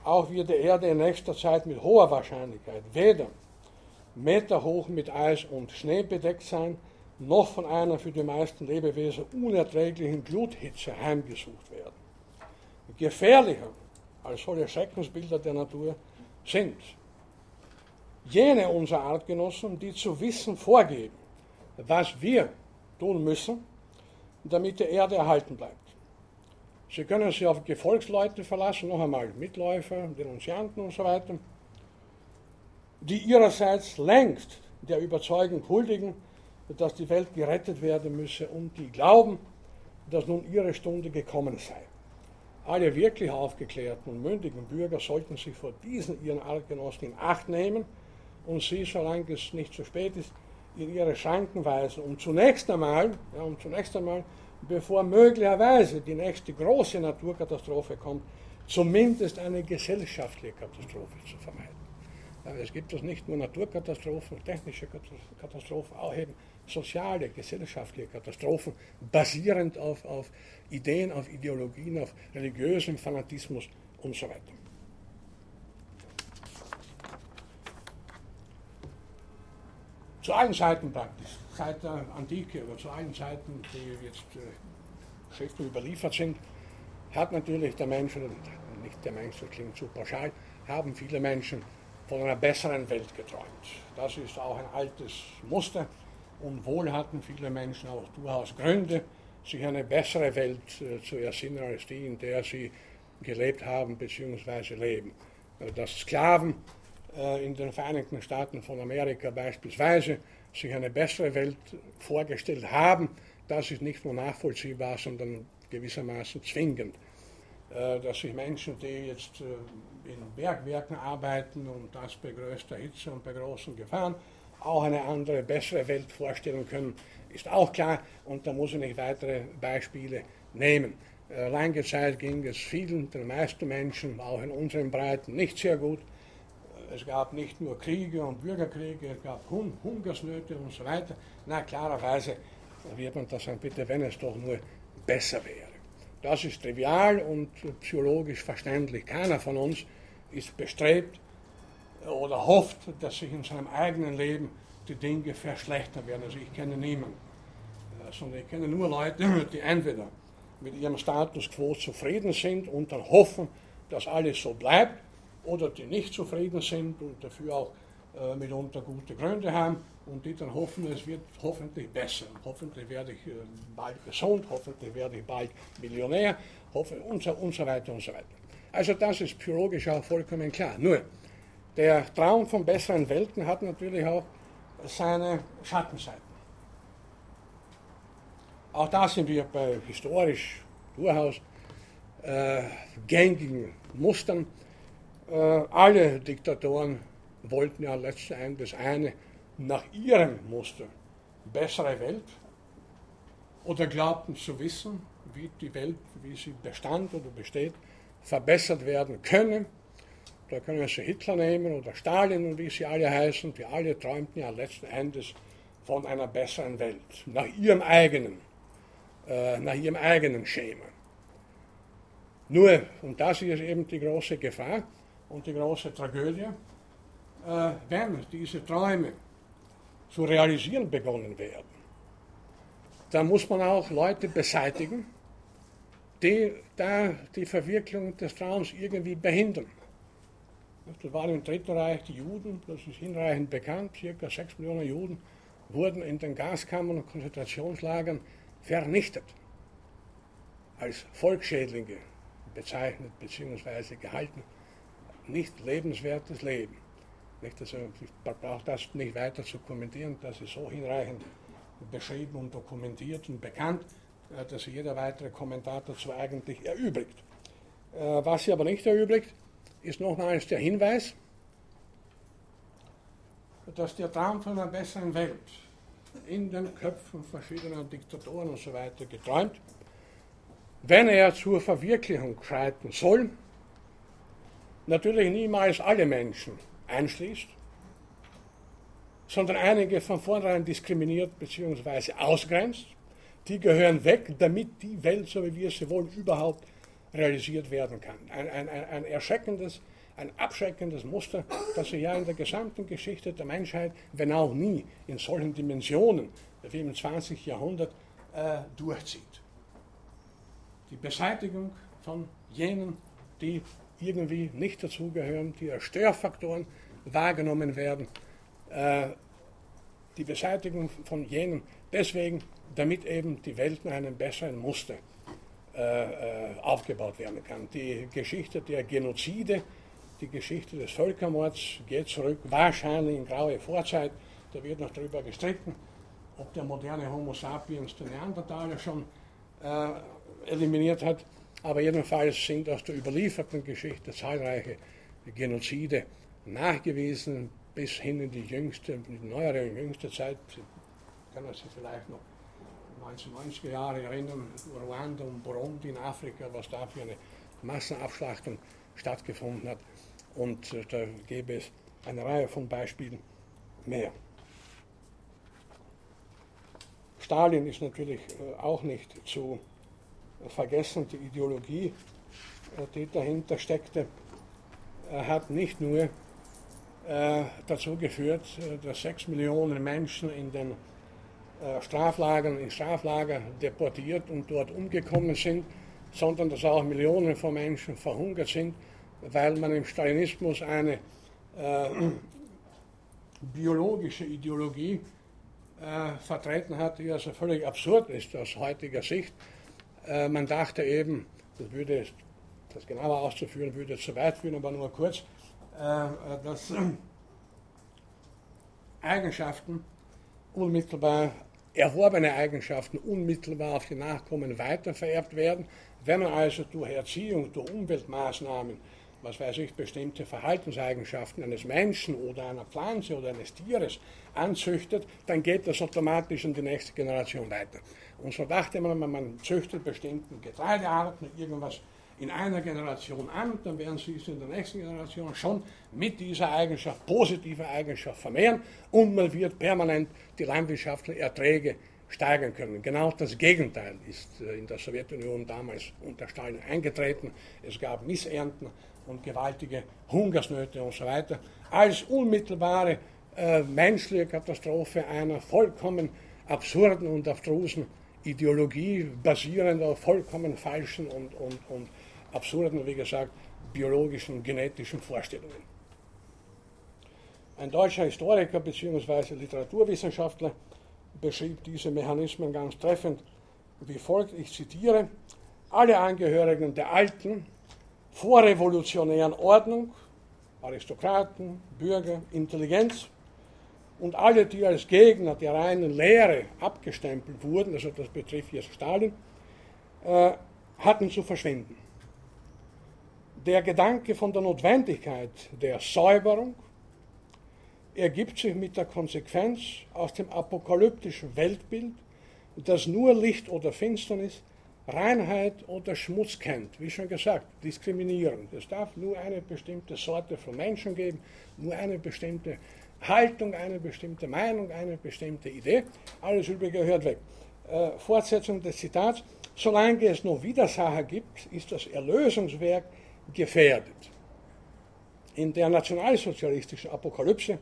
Auch wird die Erde in nächster Zeit mit hoher Wahrscheinlichkeit weder meterhoch mit Eis und Schnee bedeckt sein, noch von einer für die meisten Lebewesen unerträglichen Gluthitze heimgesucht werden. Gefährlicher als solche Schreckensbilder der Natur sind jene unserer Artgenossen, die zu wissen vorgeben, was wir tun müssen, damit die Erde erhalten bleibt. Sie können sich auf Gefolgsleute verlassen, noch einmal Mitläufer, Denunzianten und so weiter, die ihrerseits längst der Überzeugung huldigen, dass die Welt gerettet werden müsse und die glauben, dass nun ihre Stunde gekommen sei. Alle wirklich aufgeklärten und mündigen Bürger sollten sich vor diesen ihren Artgenossen in Acht nehmen und sie, solange es nicht zu spät ist, in ihre Schranken weisen, um zunächst einmal, ja, um zunächst einmal, bevor möglicherweise die nächste große Naturkatastrophe kommt, zumindest eine gesellschaftliche Katastrophe zu vermeiden. Aber es gibt es nicht nur Naturkatastrophen, technische Katastrophen, auch eben soziale, gesellschaftliche Katastrophen, basierend auf, auf Ideen, auf Ideologien, auf religiösem Fanatismus und so weiter. zu allen Zeiten praktisch, seit der Antike oder zu allen Zeiten, die jetzt äh, schriftlich überliefert sind, hat natürlich der Mensch, nicht der Mensch, das klingt zu pauschal, haben viele Menschen von einer besseren Welt geträumt. Das ist auch ein altes Muster und wohl hatten viele Menschen auch durchaus Gründe, sich eine bessere Welt äh, zu ersinnen als die, in der sie gelebt haben bzw. leben. Also dass Sklaven äh, in den Vereinigten Staaten von Amerika beispielsweise sich eine bessere Welt vorgestellt haben, das ist nicht nur nachvollziehbar, sondern gewissermaßen zwingend. Äh, dass sich Menschen, die jetzt äh, in Bergwerken arbeiten und das bei größter Hitze und bei großen Gefahren, auch eine andere, bessere Welt vorstellen können, ist auch klar und da muss ich nicht weitere Beispiele nehmen. Lange Zeit ging es vielen, den meisten Menschen, auch in unseren Breiten, nicht sehr gut. Es gab nicht nur Kriege und Bürgerkriege, es gab Hungersnöte und so weiter. Na, klarerweise wird man das sagen, bitte, wenn es doch nur besser wäre. Das ist trivial und psychologisch verständlich. Keiner von uns ist bestrebt oder hofft, dass sich in seinem eigenen Leben die Dinge verschlechtern werden. Also ich kenne niemanden, äh, sondern ich kenne nur Leute, [clears throat] die entweder mit ihrem Status quo zufrieden sind und dann hoffen, dass alles so bleibt, oder die nicht zufrieden sind und dafür auch äh, mitunter gute Gründe haben und die dann hoffen, es wird hoffentlich besser. Hoffentlich werde ich äh, bald gesund, hoffentlich werde ich bald Millionär und so, und so weiter und so weiter. Also das ist psychologisch auch vollkommen klar. Nur, der Traum von besseren Welten hat natürlich auch seine Schattenseiten. Auch da sind wir bei historisch durchaus äh, gängigen Mustern alle Diktatoren wollten ja letzten Endes eine nach ihrem Muster bessere Welt oder glaubten zu wissen, wie die Welt, wie sie bestand oder besteht, verbessert werden könne. Da können Sie Hitler nehmen oder Stalin und wie sie alle heißen, die alle träumten ja letzten Endes von einer besseren Welt, nach ihrem eigenen, äh, nach ihrem eigenen Schema. Nur, und das ist eben die große Gefahr, und die große Tragödie, äh, wenn diese Träume zu realisieren begonnen werden, dann muss man auch Leute beseitigen, die da die Verwirklichung des Traums irgendwie behindern. Das waren im Dritten Reich die Juden, das ist hinreichend bekannt, circa sechs Millionen Juden wurden in den Gaskammern und Konzentrationslagern vernichtet, als Volksschädlinge bezeichnet bzw. gehalten nicht lebenswertes Leben. Nicht, also ich brauche das nicht weiter zu kommentieren, das ist so hinreichend beschrieben und dokumentiert und bekannt, äh, dass jeder weitere Kommentar dazu eigentlich erübrigt. Äh, was sie aber nicht erübrigt, ist nochmals der Hinweis, dass der Traum von einer besseren Welt in den Köpfen verschiedener Diktatoren und so weiter geträumt, wenn er zur Verwirklichung schreiten soll, natürlich niemals alle Menschen einschließt, sondern einige von vornherein diskriminiert bzw. ausgrenzt. Die gehören weg, damit die Welt, so wie wir sie wollen, überhaupt realisiert werden kann. Ein, ein, ein erschreckendes, ein abschreckendes Muster, das sich ja in der gesamten Geschichte der Menschheit, wenn auch nie in solchen Dimensionen wie im 20. Jahrhundert, äh, durchzieht. Die Beseitigung von jenen, die irgendwie nicht dazugehören, die als Störfaktoren wahrgenommen werden, äh, die Beseitigung von jenen deswegen, damit eben die Welt nach einem besseren Muster äh, äh, aufgebaut werden kann. Die Geschichte der Genozide, die Geschichte des Völkermords geht zurück, wahrscheinlich in graue Vorzeit. Da wird noch darüber gestritten, ob der moderne Homo sapiens den Neandertaler schon äh, eliminiert hat. Aber jedenfalls sind aus der überlieferten Geschichte zahlreiche Genozide nachgewiesen, bis hin in die jüngste, die neuere und jüngste Zeit. Sie können sich vielleicht noch 1990er Jahre erinnern, Ruanda und Burundi in Afrika, was da für eine Massenabschlachtung stattgefunden hat. Und äh, da gäbe es eine Reihe von Beispielen mehr. Stalin ist natürlich äh, auch nicht zu vergessen, die Ideologie, äh, die dahinter steckte, hat nicht nur dazu geführt, dass sechs Millionen Menschen in den äh, Straflagern, in Straflager deportiert und dort umgekommen sind, sondern dass auch Millionen von Menschen verhungert sind, weil man im Stalinismus eine äh, biologische Ideologie äh, vertreten hat, die also völlig absurd ist aus heutiger Sicht. Äh, man dachte eben, das würde das genauer auszuführen, würde zu weit führen, aber nur kurz, äh, dass [clears throat] Eigenschaften unmittelbar erworbene Eigenschaften unmittelbar auf die Nachkommen weitervererbt werden. Wenn man also durch Erziehung, durch Umweltmaßnahmen, was weiß ich, bestimmte Verhaltenseigenschaften eines Menschen oder einer Pflanze oder eines Tieres anzüchtet, dann geht das automatisch in die nächste Generation weiter. Und so dachte man, man züchtet bestimmten Getreidearten, irgendwas in einer Generation an, dann werden sie es in der nächsten Generation schon mit dieser Eigenschaft, positiver Eigenschaft vermehren und man wird permanent die landwirtschaftlichen Erträge steigern können. Genau das Gegenteil ist äh, in der Sowjetunion damals unter Stalin eingetreten. Es gab Missernten und gewaltige Hungersnöte und so weiter. Als unmittelbare äh, menschliche Katastrophe einer vollkommen absurden und abstrusen Ideologie basierend auf vollkommen falschen und, und, und absurden, wie gesagt, biologischen, genetischen Vorstellungen. Ein deutscher Historiker bzw. Literaturwissenschaftler beschrieb diese Mechanismen ganz treffend wie folgt, ich zitiere, alle Angehörigen der alten, vorrevolutionären Ordnung, Aristokraten, Bürger, Intelligenz und alle, die als Gegner der reinen Lehre abgestempelt wurden, also das betrifft jetzt Stalin, äh, hatten zu verschwinden der Gedanke von der Notwendigkeit der Säuberung ergibt sich mit der Konsequenz aus dem apokalyptischen Weltbild, das nur Licht oder Finsternis, Reinheit oder Schmutz kennt. Wie schon gesagt, diskriminierend. Es darf nur eine bestimmte Sorte von Menschen geben, nur eine bestimmte Haltung, eine bestimmte Meinung, eine bestimmte Idee. Alles Übrige gehört weg. Äh, Fortsetzung des Zitats. Solange es noch Widersacher gibt, ist das Erlösungswerk gefährdet. In der nationalsozialistischen Apokalypse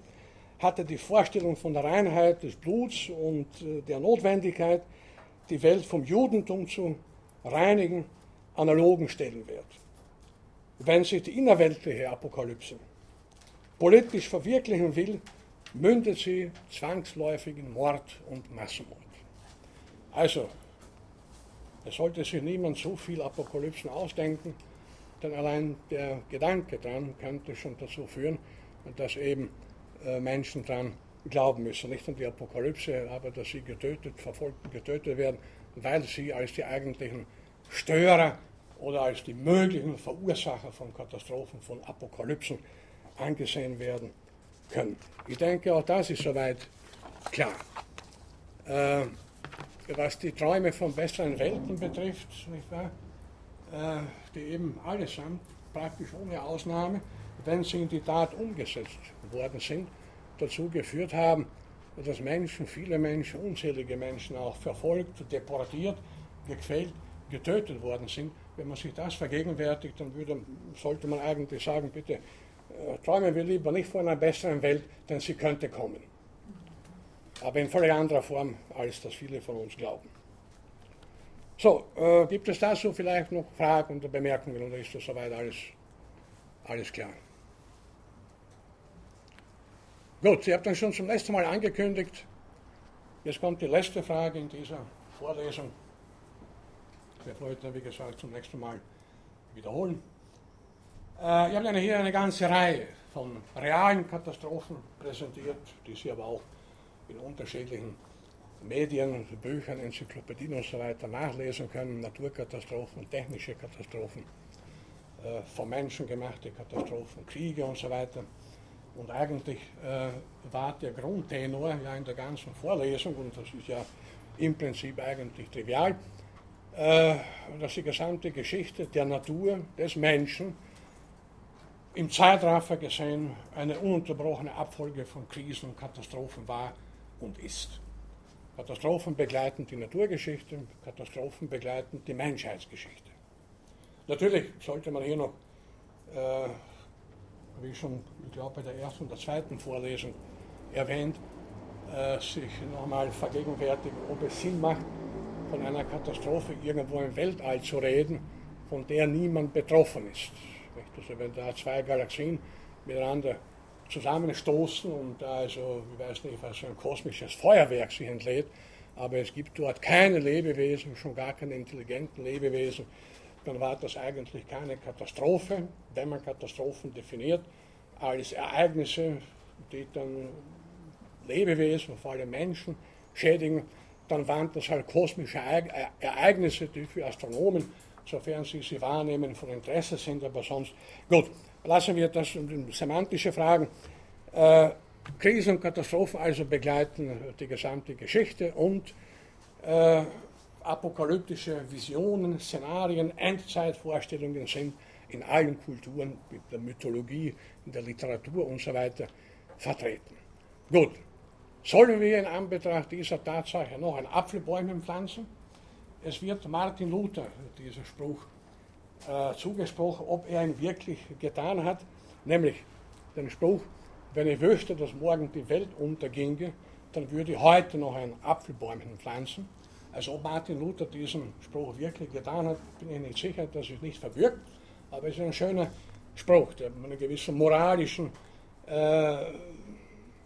hatte die Vorstellung von der Reinheit des Bluts und äh, der Notwendigkeit, die Welt vom Judentum zu reinigen, analogen Stellenwert. Wenn sich die innerweltliche Apokalypse politisch verwirklichen will, mündet sie zwangsläufig in Mord und Massenmord. Also, es sollte sich niemand zu viel Apokalypsen ausdenken, denn allein der Gedanke daran könnte schon dazu führen, dass eben äh, Menschen daran glauben müssen. Nicht an die Apokalypse, aber dass sie getötet, verfolgt und getötet werden, weil sie als die eigentlichen Störer oder als die möglichen Verursacher von Katastrophen, von Apokalypsen angesehen werden können. Ich denke, auch das ist soweit klar. Äh, was die Träume von besseren Welten betrifft, äh, die eben allesamt praktisch ohne Ausnahme, wenn sie in die Tat umgesetzt worden sind, dazu geführt haben, dass Menschen, viele Menschen, unzählige Menschen auch verfolgt, deportiert, gequält, getötet worden sind. Wenn man sich das vergegenwärtigt, dann würde, sollte man eigentlich sagen, bitte träumen wir lieber nicht von einer besseren Welt, denn sie könnte kommen. Aber in völlig anderer Form, als das viele von uns glauben. So, äh, gibt es dazu vielleicht noch Fragen oder Bemerkungen oder ist das soweit alles, alles klar? Gut, ich habe dann schon zum letzten Mal angekündigt, jetzt kommt die letzte Frage in dieser Vorlesung. Ich werde heute, wie gesagt, zum nächsten Mal wiederholen. Äh, ich habe hier eine ganze Reihe von realen Katastrophen präsentiert, die Sie aber auch in unterschiedlichen Medien, Büchern, Enzyklopädien und so weiter nachlesen können. Naturkatastrophen, technische Katastrophen, äh, von Menschen gemachte Katastrophen, Kriege und so weiter. Und eigentlich äh, war der Grundtenor ja in der ganzen Vorlesung, und das ist ja im Prinzip eigentlich trivial, äh, dass die gesamte Geschichte der Natur, des Menschen, im Zeitraffer gesehen eine ununterbrochene Abfolge von Krisen und Katastrophen war und ist. Katastrophen begleiten die Naturgeschichte, Katastrophen begleiten die Menschheitsgeschichte. Natürlich sollte man hier noch äh, wie schon, ich glaube, bei der ersten und der zweiten Vorlesung erwähnt, äh, sich nochmal vergegenwärtigen, ob es Sinn macht, von einer Katastrophe irgendwo im Weltall zu reden, von der niemand betroffen ist. Also wenn da zwei Galaxien miteinander zusammenstoßen und da also, ich weiß nicht, was so ein kosmisches Feuerwerk sich entlädt, aber es gibt dort keine Lebewesen, schon gar keine intelligenten Lebewesen, dann war das eigentlich keine Katastrophe, wenn man Katastrophen definiert, als Ereignisse, die dann Lebewesen, vor allem Menschen, schädigen, dann waren das halt kosmische Ereignisse, die für Astronomen, sofern sie sie wahrnehmen, von Interesse sind, aber sonst, gut, lassen wir das semantische Fragen. Äh, Krisen und Katastrophen also begleiten die gesamte Geschichte und äh, apokalyptische Visionen, Szenarien, Endzeitvorstellungen sind in allen Kulturen, in der Mythologie, in der Literatur und so weiter vertreten. Gut, sollen wir in Anbetracht dieser Tatsache noch ein Apfelbäume pflanzen? Es wird Martin Luther dieser Spruch äh, zugesprochen, ob er ihn wirklich getan hat, nämlich den Spruch, wenn ich wüsste, dass morgen die Welt unterginge, dann würde ich heute noch ein Apfelbäumchen pflanzen. Also ob Martin Luther diesen Spruch wirklich getan hat, bin ich nicht sicher, das ist nicht verwirkt, aber es ist ein schöner Spruch, der einen gewissen moralischen äh,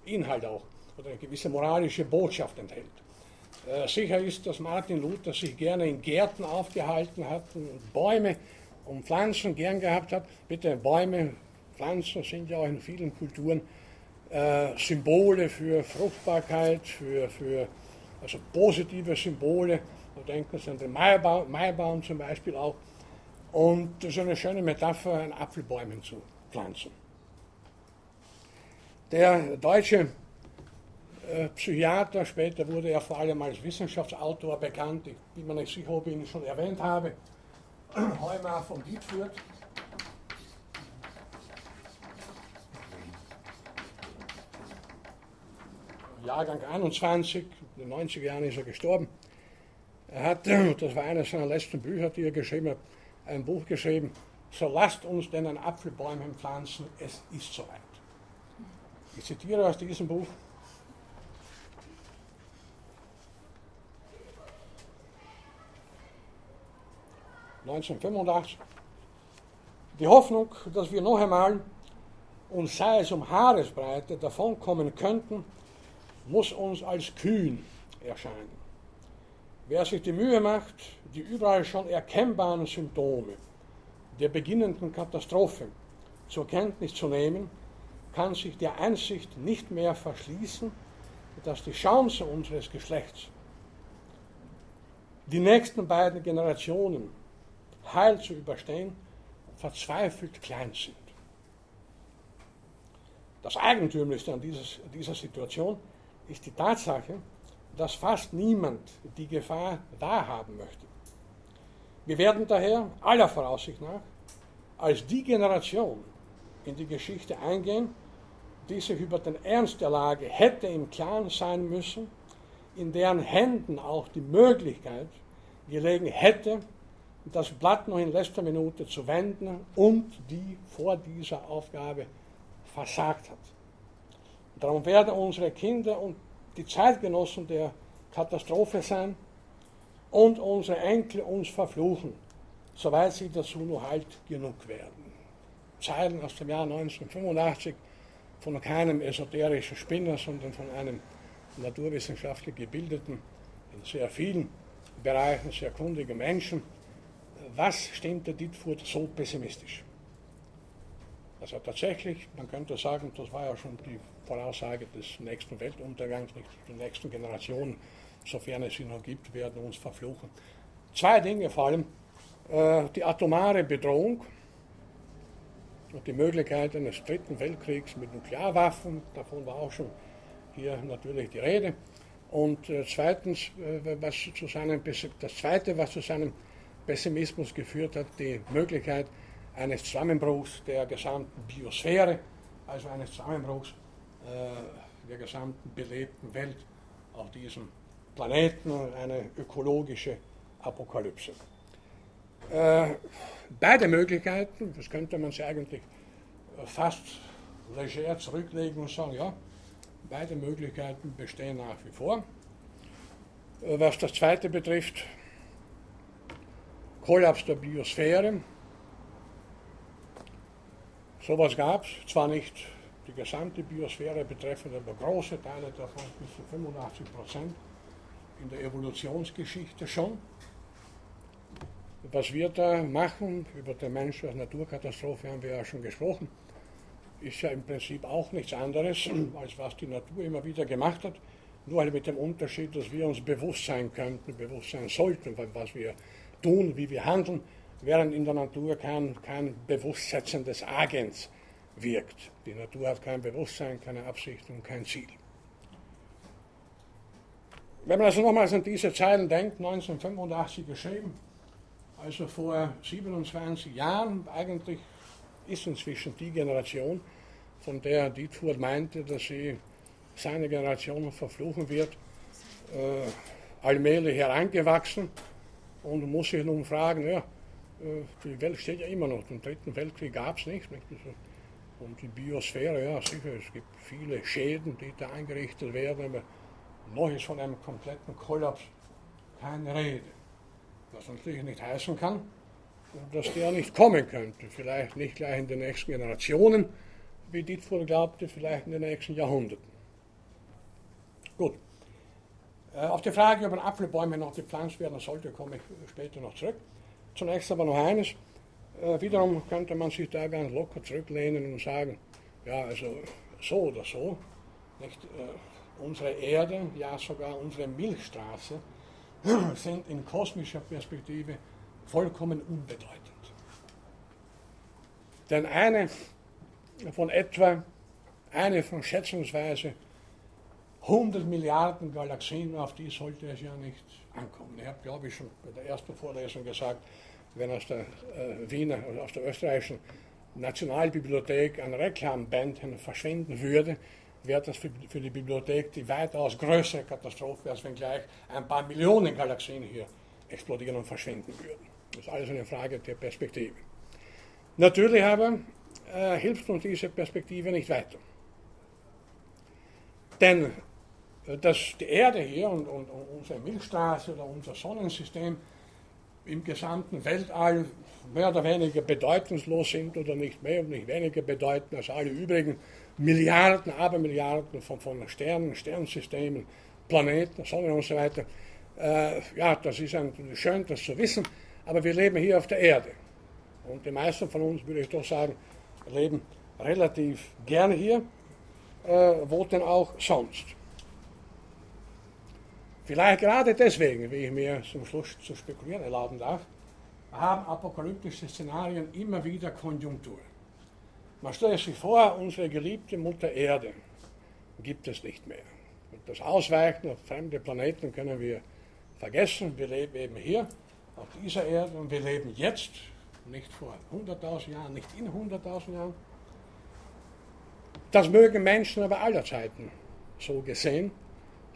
Inhalt auch oder eine gewisse moralische Botschaft enthält. Äh, sicher ist, dass Martin Luther sich gerne in Gärten aufgehalten hat und Bäume und Pflanzen gern gehabt hat. Bitte, Bäume, Pflanzen sind ja auch in vielen Kulturen äh, Symbole für Fruchtbarkeit, für, für also positive Symbole. Wir denken Sie an den Maibaum, Maibaum zum Beispiel auch. Und das ist eine schöne Metapher, ein Apfelbäumen zu pflanzen. Der deutsche Psychiater, später wurde er vor allem als Wissenschaftsautor bekannt, ich bin mir nicht sicher, ob ich ihn schon erwähnt habe, [clears throat] Heumar von Dietfurt. Jahrgang 21, in den 90er Jahren ist er gestorben. Er hat, [clears throat] das war eines seiner letzten Bücher, die er geschrieben hat, ein Buch geschrieben, so lasst uns denn ein Apfelbäumchen pflanzen, es ist soweit. Ich zitiere aus diesem Buch. ...1985. Die Hoffnung, dass wir noch einmal, und sei es um Haaresbreite, davonkommen könnten, muss uns als kühn erscheinen. Wer sich die Mühe macht, die überall schon erkennbaren Symptome der beginnenden Katastrophe zur Kenntnis zu nehmen, kann sich der Einsicht nicht mehr verschließen, dass die Chance unseres Geschlechts die nächsten beiden Generationen heil zu überstehen, verzweifelt klein sind. Das Eigentümlichste an dieses, dieser Situation ist die Tatsache, dass fast niemand die Gefahr wahrhaben möchte. Wir werden daher aller Voraussicht nach als die Generation in die Geschichte eingehen, die sich über den Ernst der Lage hätte im Klaren sein müssen, in deren Händen auch die Möglichkeit gelegen hätte, das Blatt noch in letzter Minute zu wenden und die vor dieser Aufgabe versagt hat. Darum werden unsere Kinder und die Zeitgenossen der Katastrophe sein und unsere Enkel uns verfluchen, soweit sie dazu nur halt genug werden. Zeilen aus dem Jahr 1985 von keinem esoterischen Spinner, sondern von einem naturwissenschaftlich gebildeten, in sehr vielen Bereichen sehr kundigen Menschen. Was stimmte Dietfurt so pessimistisch? Also tatsächlich, man könnte sagen, das war ja schon die Voraussage des nächsten Weltuntergangs, die nächsten Generationen, sofern es sie noch gibt, werden uns verfluchen. Zwei Dinge vor allem, äh, die atomare Bedrohung und die Möglichkeit eines dritten Weltkriegs mit Nuklearwaffen, davon war auch schon hier natürlich die Rede. Und äh, zweitens, äh, was zu seinem, das Zweite, was zu seinem Pessimismus geführt hat, die Möglichkeit eines Zusammenbruchs der gesamten Biosphäre, also eines Zusammenbruchs äh, der gesamten belebten Welt auf diesem Planeten, eine ökologische Apokalypse. Äh, beide Möglichkeiten, das könnte man sich eigentlich fast leger zurücklegen und sagen, ja, beide Möglichkeiten bestehen nach wie vor. Äh, was das zweite betrifft, Kollaps der Biosphäre. Sowas gab es, zwar nicht die gesamte Biosphäre betreffend, aber große Teile davon, bis zu 85 Prozent, in der Evolutionsgeschichte schon. Was wir da machen, über den Mensch als Naturkatastrophe haben wir ja schon gesprochen, ist ja im Prinzip auch nichts anderes, als was die Natur immer wieder gemacht hat, nur halt mit dem Unterschied, dass wir uns bewusst sein könnten, bewusst sein sollten, was wir tun, wie wir handeln, während in der Natur kein, kein Bewusstsetzen des Agents wirkt. Die Natur hat kein Bewusstsein, keine Absicht und kein Ziel. Wenn man also nochmals an diese Zeilen denkt, 1985 geschrieben, also vor 27 Jahren, eigentlich ist inzwischen die Generation, von der Dietfurt meinte, dass sie seine Generation verfluchen wird, äh, allmählich herangewachsen und muss sich nun fragen, ja, äh, die Welt steht ja immer noch, den dritten Weltkrieg gab es nicht, nicht? Und die Biosphäre, ja sicher, es gibt viele Schäden, die da eingerichtet werden, aber noch ist von einem kompletten Kollaps keine Rede. Was natürlich nicht heißen kann, dass der nicht kommen könnte. Vielleicht nicht gleich in den nächsten Generationen, wie Dietfurt glaubte, vielleicht in den nächsten Jahrhunderten. Gut. Äh, auf die Frage, ob ein Apfelbäume noch gepflanzt werden sollte, komme ich später noch zurück. Zunächst aber noch eines. Äh, wiederum könnte man sich da ganz locker zurücklehnen und sagen, ja, also so oder so, nicht, äh, unsere Erde, ja sogar unsere Milchstraße [clears throat] sind in kosmischer Perspektive vollkommen unbedeutend. Denn eine von etwa, eine von schätzungsweise 100 Milliarden Galaxien, auf die sollte es ja nicht ankommen. Ich habe, glaube ich, schon bei der ersten Vorlesung gesagt, wenn aus der äh, Wiener, also aus der österreichischen Nationalbibliothek ein Reklamband verschwinden würde, wäre das für, für, die Bibliothek die weitaus größere Katastrophe, als wenn gleich ein paar Millionen Galaxien hier explodieren und verschwinden würden. Das ist alles eine Frage der Perspektive. Natürlich aber äh, hilft uns diese Perspektive nicht weiter. Denn dass die Erde hier und, und, und unsere Milchstraße oder unser Sonnensystem im gesamten Weltall mehr oder weniger bedeutungslos sind oder nicht mehr und nicht weniger bedeuten als alle übrigen Milliarden, Abermilliarden von, von Sternen, Sternsystemen, Planeten, Sonne und so weiter. Äh, ja, das ist ein, schön, das zu wissen, aber wir leben hier auf der Erde. Und die meisten von uns, würde ich doch sagen, leben relativ gerne hier, äh, wo denn auch sonst. Vielleicht gerade deswegen, wie ich mir zum Schluss zu spekulieren erlauben darf, haben apokalyptische Szenarien immer wieder Konjunktur. Man stellt sich vor, unsere geliebte Mutter Erde gibt es nicht mehr. Und das Ausweichen auf fremde Planeten können wir vergessen. Wir leben eben hier auf dieser Erde und wir leben jetzt, nicht vor 100.000 Jahren, nicht in 100.000 Jahren. Das mögen Menschen aber aller Zeiten so gesehen,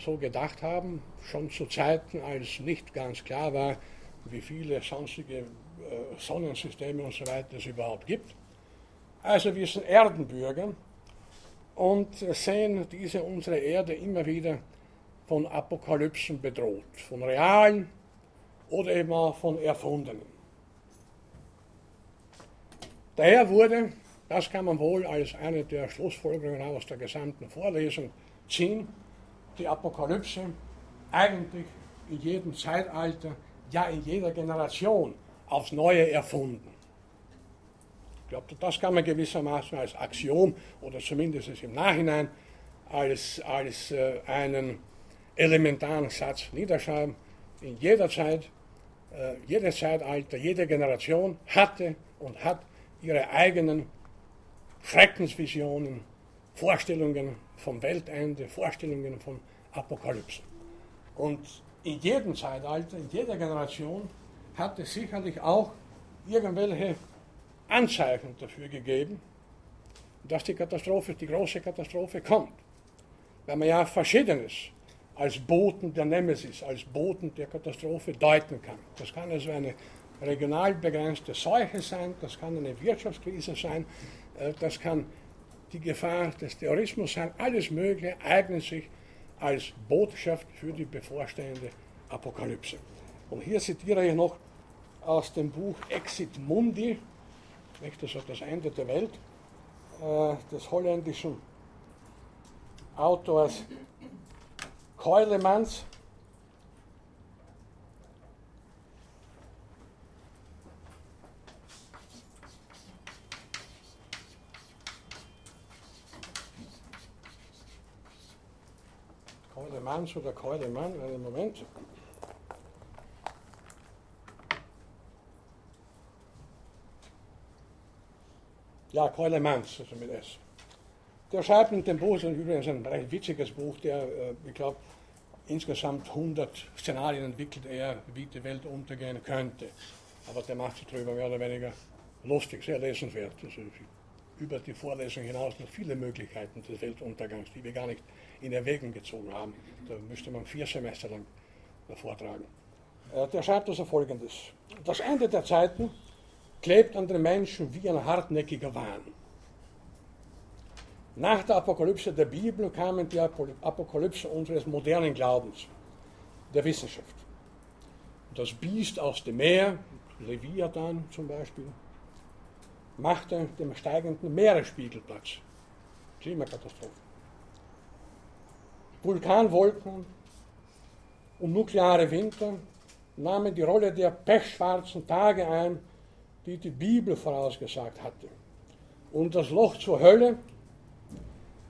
so gedacht haben, schon zu Zeiten, als nicht ganz klar war, wie viele sonstige äh, Sonnensysteme und so weiter es überhaupt gibt. Also wir sind Erdenbürger und sehen diese unsere Erde immer wieder von Apokalypsen bedroht, von realen oder eben auch von erfundenen. Daher wurde, das kann man wohl als eine der Schlussfolgerungen aus der gesamten Vorlesung ziehen, die Apokalypse eigentlich in jedem Zeitalter, ja in jeder Generation aufs Neue erfunden. Ich glaube, das kann man gewissermaßen als Axiom oder zumindest im Nachhinein als, als äh, einen elementaren Satz niederschreiben. In jeder Zeit, äh, jedes Zeitalter, jede Generation hatte und hat ihre eigenen Schreckensvisionen, Vorstellungen vom Weltende, Vorstellungen von Apokalypse. Und in jedem Zeitalter, in jeder Generation hat es sicherlich auch irgendwelche Anzeichen dafür gegeben, dass die Katastrophe, die große Katastrophe kommt. Weil man ja Verschiedenes als Boten der Nemesis, als Boten der Katastrophe deuten kann. Das kann also eine regional begrenzte Seuche sein, das kann eine Wirtschaftskrise sein, äh, das kann die Gefahr des Terrorismus sein, alles Mögliche eignet sich als Botschaft für die bevorstehende Apokalypse. Und hier zitiere ich noch aus dem Buch Exit Mundi, also das Ende der Welt, äh, des holländischen Autors Keulemans. Keulemans oder Keulemann, einen Moment. Ja, Keulemans, also mit S. Der schreibt in dem Buch, das ist übrigens ein recht witziges Buch, der, äh, ich glaube, insgesamt 100 Szenarien entwickelt er, wie die Welt untergehen könnte. Aber der macht sich darüber mehr oder weniger lustig, sehr lesenswert. Über die Vorlesung hinaus noch viele Möglichkeiten des Weltuntergangs, die wir gar nicht in Erwägung gezogen haben. Da müsste man vier Semester lang vortragen. Äh, der schreibt also folgendes: Das Ende der Zeiten klebt an den Menschen wie ein hartnäckiger Wahn. Nach der Apokalypse der Bibel kamen die Apokalypse unseres modernen Glaubens, der Wissenschaft. Das Biest aus dem Meer, Leviathan zum Beispiel, machte dem steigenden Meeresspiegel Platz. Klimakatastrophe. Vulkanwolken und nukleare Winter nahmen die Rolle der pechschwarzen Tage ein, die die Bibel vorausgesagt hatte. Und das Loch zur Hölle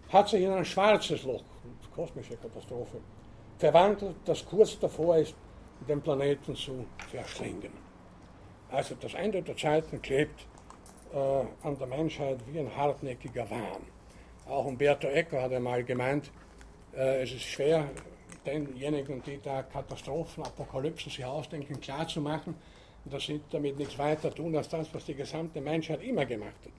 hat sich in ein schwarzes Loch, kosmische Katastrophe, verwandelt, das kurz davor ist, den Planeten zu verschlingen. Also das Ende der Zeiten klebt äh, an der Menschheit wie ein hartnäckiger Wahn. Auch Umberto Eco hat einmal gemeint, äh, es ist schwer, denjenigen, die da Katastrophen, Apokalypsen sich ausdenken, klarzumachen, dass sie damit nichts weiter tun als das, was die gesamte Menschheit immer gemacht hat.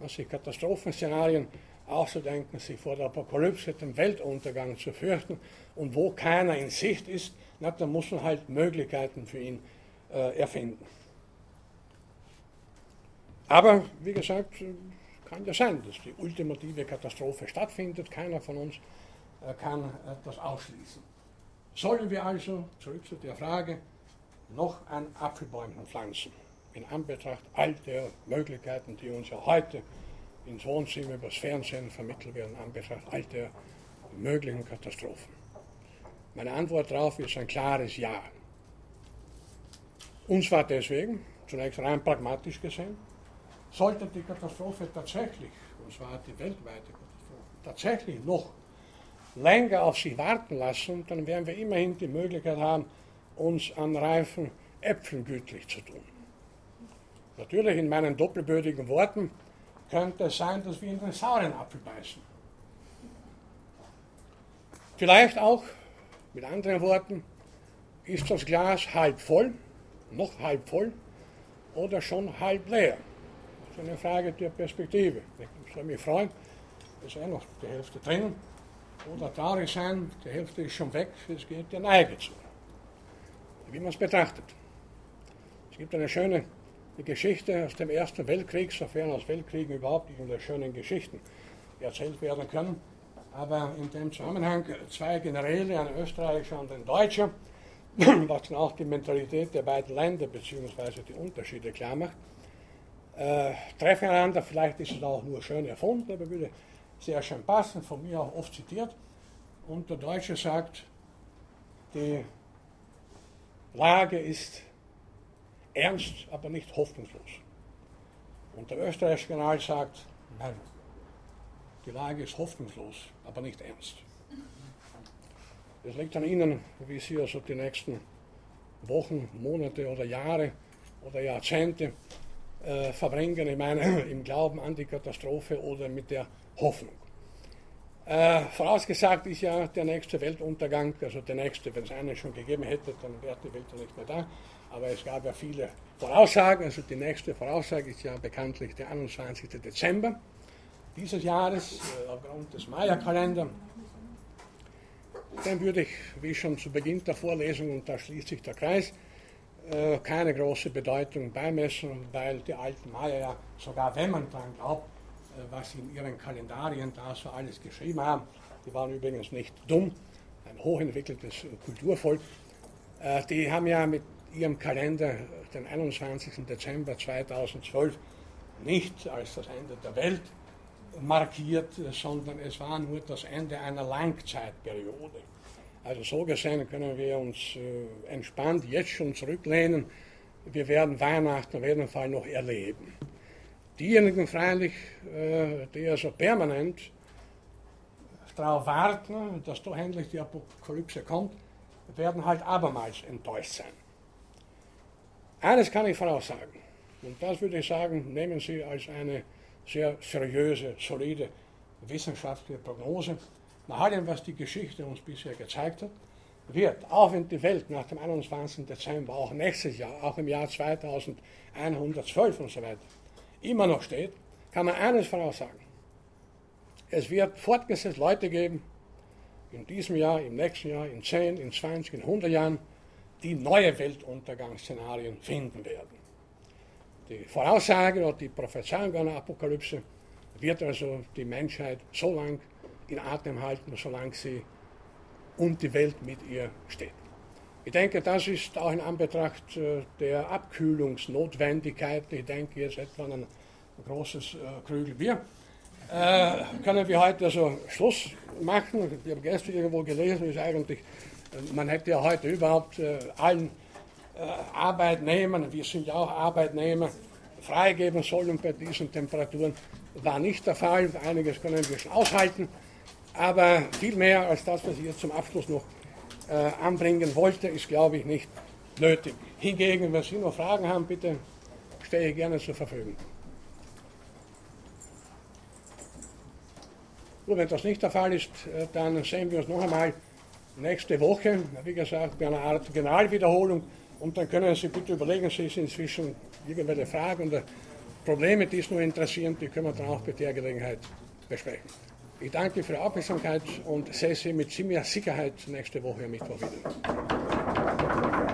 Dass sie Katastrophenszenarien auszudenken, sich vor der Apokalypse, dem Weltuntergang zu fürchten und wo keiner in Sicht ist, na, dann muss man halt Möglichkeiten für ihn äh, erfinden. Aber wie gesagt, kann ja sein, dass die ultimative Katastrophe stattfindet. Keiner von uns äh, kann äh, das ausschließen. Sollen wir also, zurück zu der Frage, noch ein Apfelbäumchen pflanzen, in Anbetracht all der Möglichkeiten, die uns ja heute ins Wohnzimmer übers Fernsehen vermittelt werden, an Betracht all der möglichen Katastrophen? Meine Antwort darauf ist ein klares Ja. Und zwar deswegen, zunächst rein pragmatisch gesehen, sollte die Katastrophe tatsächlich, und zwar die weltweite Katastrophe, tatsächlich noch länger auf sich warten lassen, dann werden wir immerhin die Möglichkeit haben, uns an reifen Äpfeln gütlich zu tun. Natürlich in meinen doppelbödigen Worten könnte es sein, dass wir in den sauren Apfel beißen. Vielleicht auch, mit anderen Worten, ist das Glas halb voll, noch halb voll oder schon halb leer. Ist eine Frage der Perspektive. Ich würde mich freuen, ist eh noch die Hälfte drin. Oder traurig sein, die Hälfte ist schon weg, es geht der Neige zu. Wie man es betrachtet. Es gibt eine schöne Geschichte aus dem Ersten Weltkrieg, sofern aus Weltkriegen überhaupt irgendwelche schönen Geschichten erzählt werden können. Aber in dem Zusammenhang zwei Generäle, ein Österreicher und ein Deutscher, [clears throat] was dann auch die Mentalität der beiden Länder bzw. die Unterschiede klar macht, äh, treffen einander. Vielleicht ist es auch nur schön erfunden, aber würde sehr schön passen, von mir auch oft zitiert. Und der Deutsche sagt, die Lage ist ernst, aber nicht hoffnungslos. Und der österreichische General sagt, nein, die Lage ist hoffnungslos, aber nicht ernst. Es liegt an Ihnen, wie Sie also die nächsten Wochen, Monate oder Jahre oder Jahrzehnte äh, verbringen, ich meine, [laughs] im Glauben an die Katastrophe oder mit der Hoffnung. Äh, vorausgesagt ist ja der nächste Weltuntergang, also der nächste, wenn es einen schon gegeben hätte, dann wäre die Welt ja nicht mehr da. Aber es gab ja viele Voraussagen, also die nächste Voraussage ist ja bekanntlich der 21. Dezember dieses Jahres, äh, aufgrund des Maya-Kalenders. Dem würde ich, wie schon zu Beginn der Vorlesung, und da schließt sich der Kreis, äh, keine große Bedeutung beimessen, weil die alten Maya ja, sogar wenn man daran glaubt, äh, was sie in ihren Kalendarien da so alles geschrieben haben, die waren übrigens nicht dumm, ein hochentwickeltes Kulturvolk, äh, die haben ja mit ihrem Kalender den 21. Dezember 2012 nicht als das Ende der Welt markiert, sondern es war nur das Ende einer Langzeitperiode. Also so gesehen können wir uns äh, entspannt jetzt schon zurücklehnen. Wir werden Weihnachten auf jeden Fall noch erleben. Diejenigen freilich, äh, die also permanent darauf warten, dass doch endlich die Apokalypse kommt, werden halt abermals enttäuscht sein. Eines kann ich voraussagen, und das würde ich sagen, nehmen Sie als eine sehr seriöse, solide wissenschaftliche Prognose nach allem, was die Geschichte uns bisher gezeigt hat, wird, auch wenn die Welt nach dem 21. Dezember, auch nächstes Jahr, auch im Jahr 2112 und so weiter, immer noch steht, kann man eines voraussagen. Es wird fortgesetzt Leute geben, in diesem Jahr, im nächsten Jahr, in 10, in 20, in 100 Jahren, die neue Weltuntergangsszenarien finden werden. Die Voraussage oder die Prophezeiung einer Apokalypse wird also die Menschheit so lange in Atem halten, solange sie und die Welt mit ihr steht. Ich denke, das ist auch in Anbetracht äh, der Abkühlungsnotwendigkeit, ich denke jetzt etwa an ein großes äh, Krügel Bier, äh, können wir heute also Schluss machen. Ich habe gestern irgendwo gelesen, ist eigentlich, man hätte ja heute überhaupt allen Arbeitnehmern, wir sind ja auch Arbeitnehmer, freigeben sollen bei diesen Temperaturen. War nicht der Fall. Einiges können wir schon aushalten. Aber viel mehr als das, was ich jetzt zum Abschluss noch äh, anbringen wollte, ist, glaube ich, nicht nötig. Hingegen, wenn Sie noch Fragen haben, bitte stehe ich gerne zur Verfügung. Nur wenn das nicht der Fall ist, äh, dann sehen wir uns noch einmal nächste Woche, wie gesagt, bei einer Art Generalwiederholung. Und dann können Sie bitte überlegen, Sie sind inzwischen irgendwelche Fragen oder Probleme, die es nur interessieren, die können wir dann auch bei der Gelegenheit besprechen. Ich danke für Ihre Aufmerksamkeit und sehe Sie mit ziemlicher Sicherheit nächste Woche am Mittwoch wieder.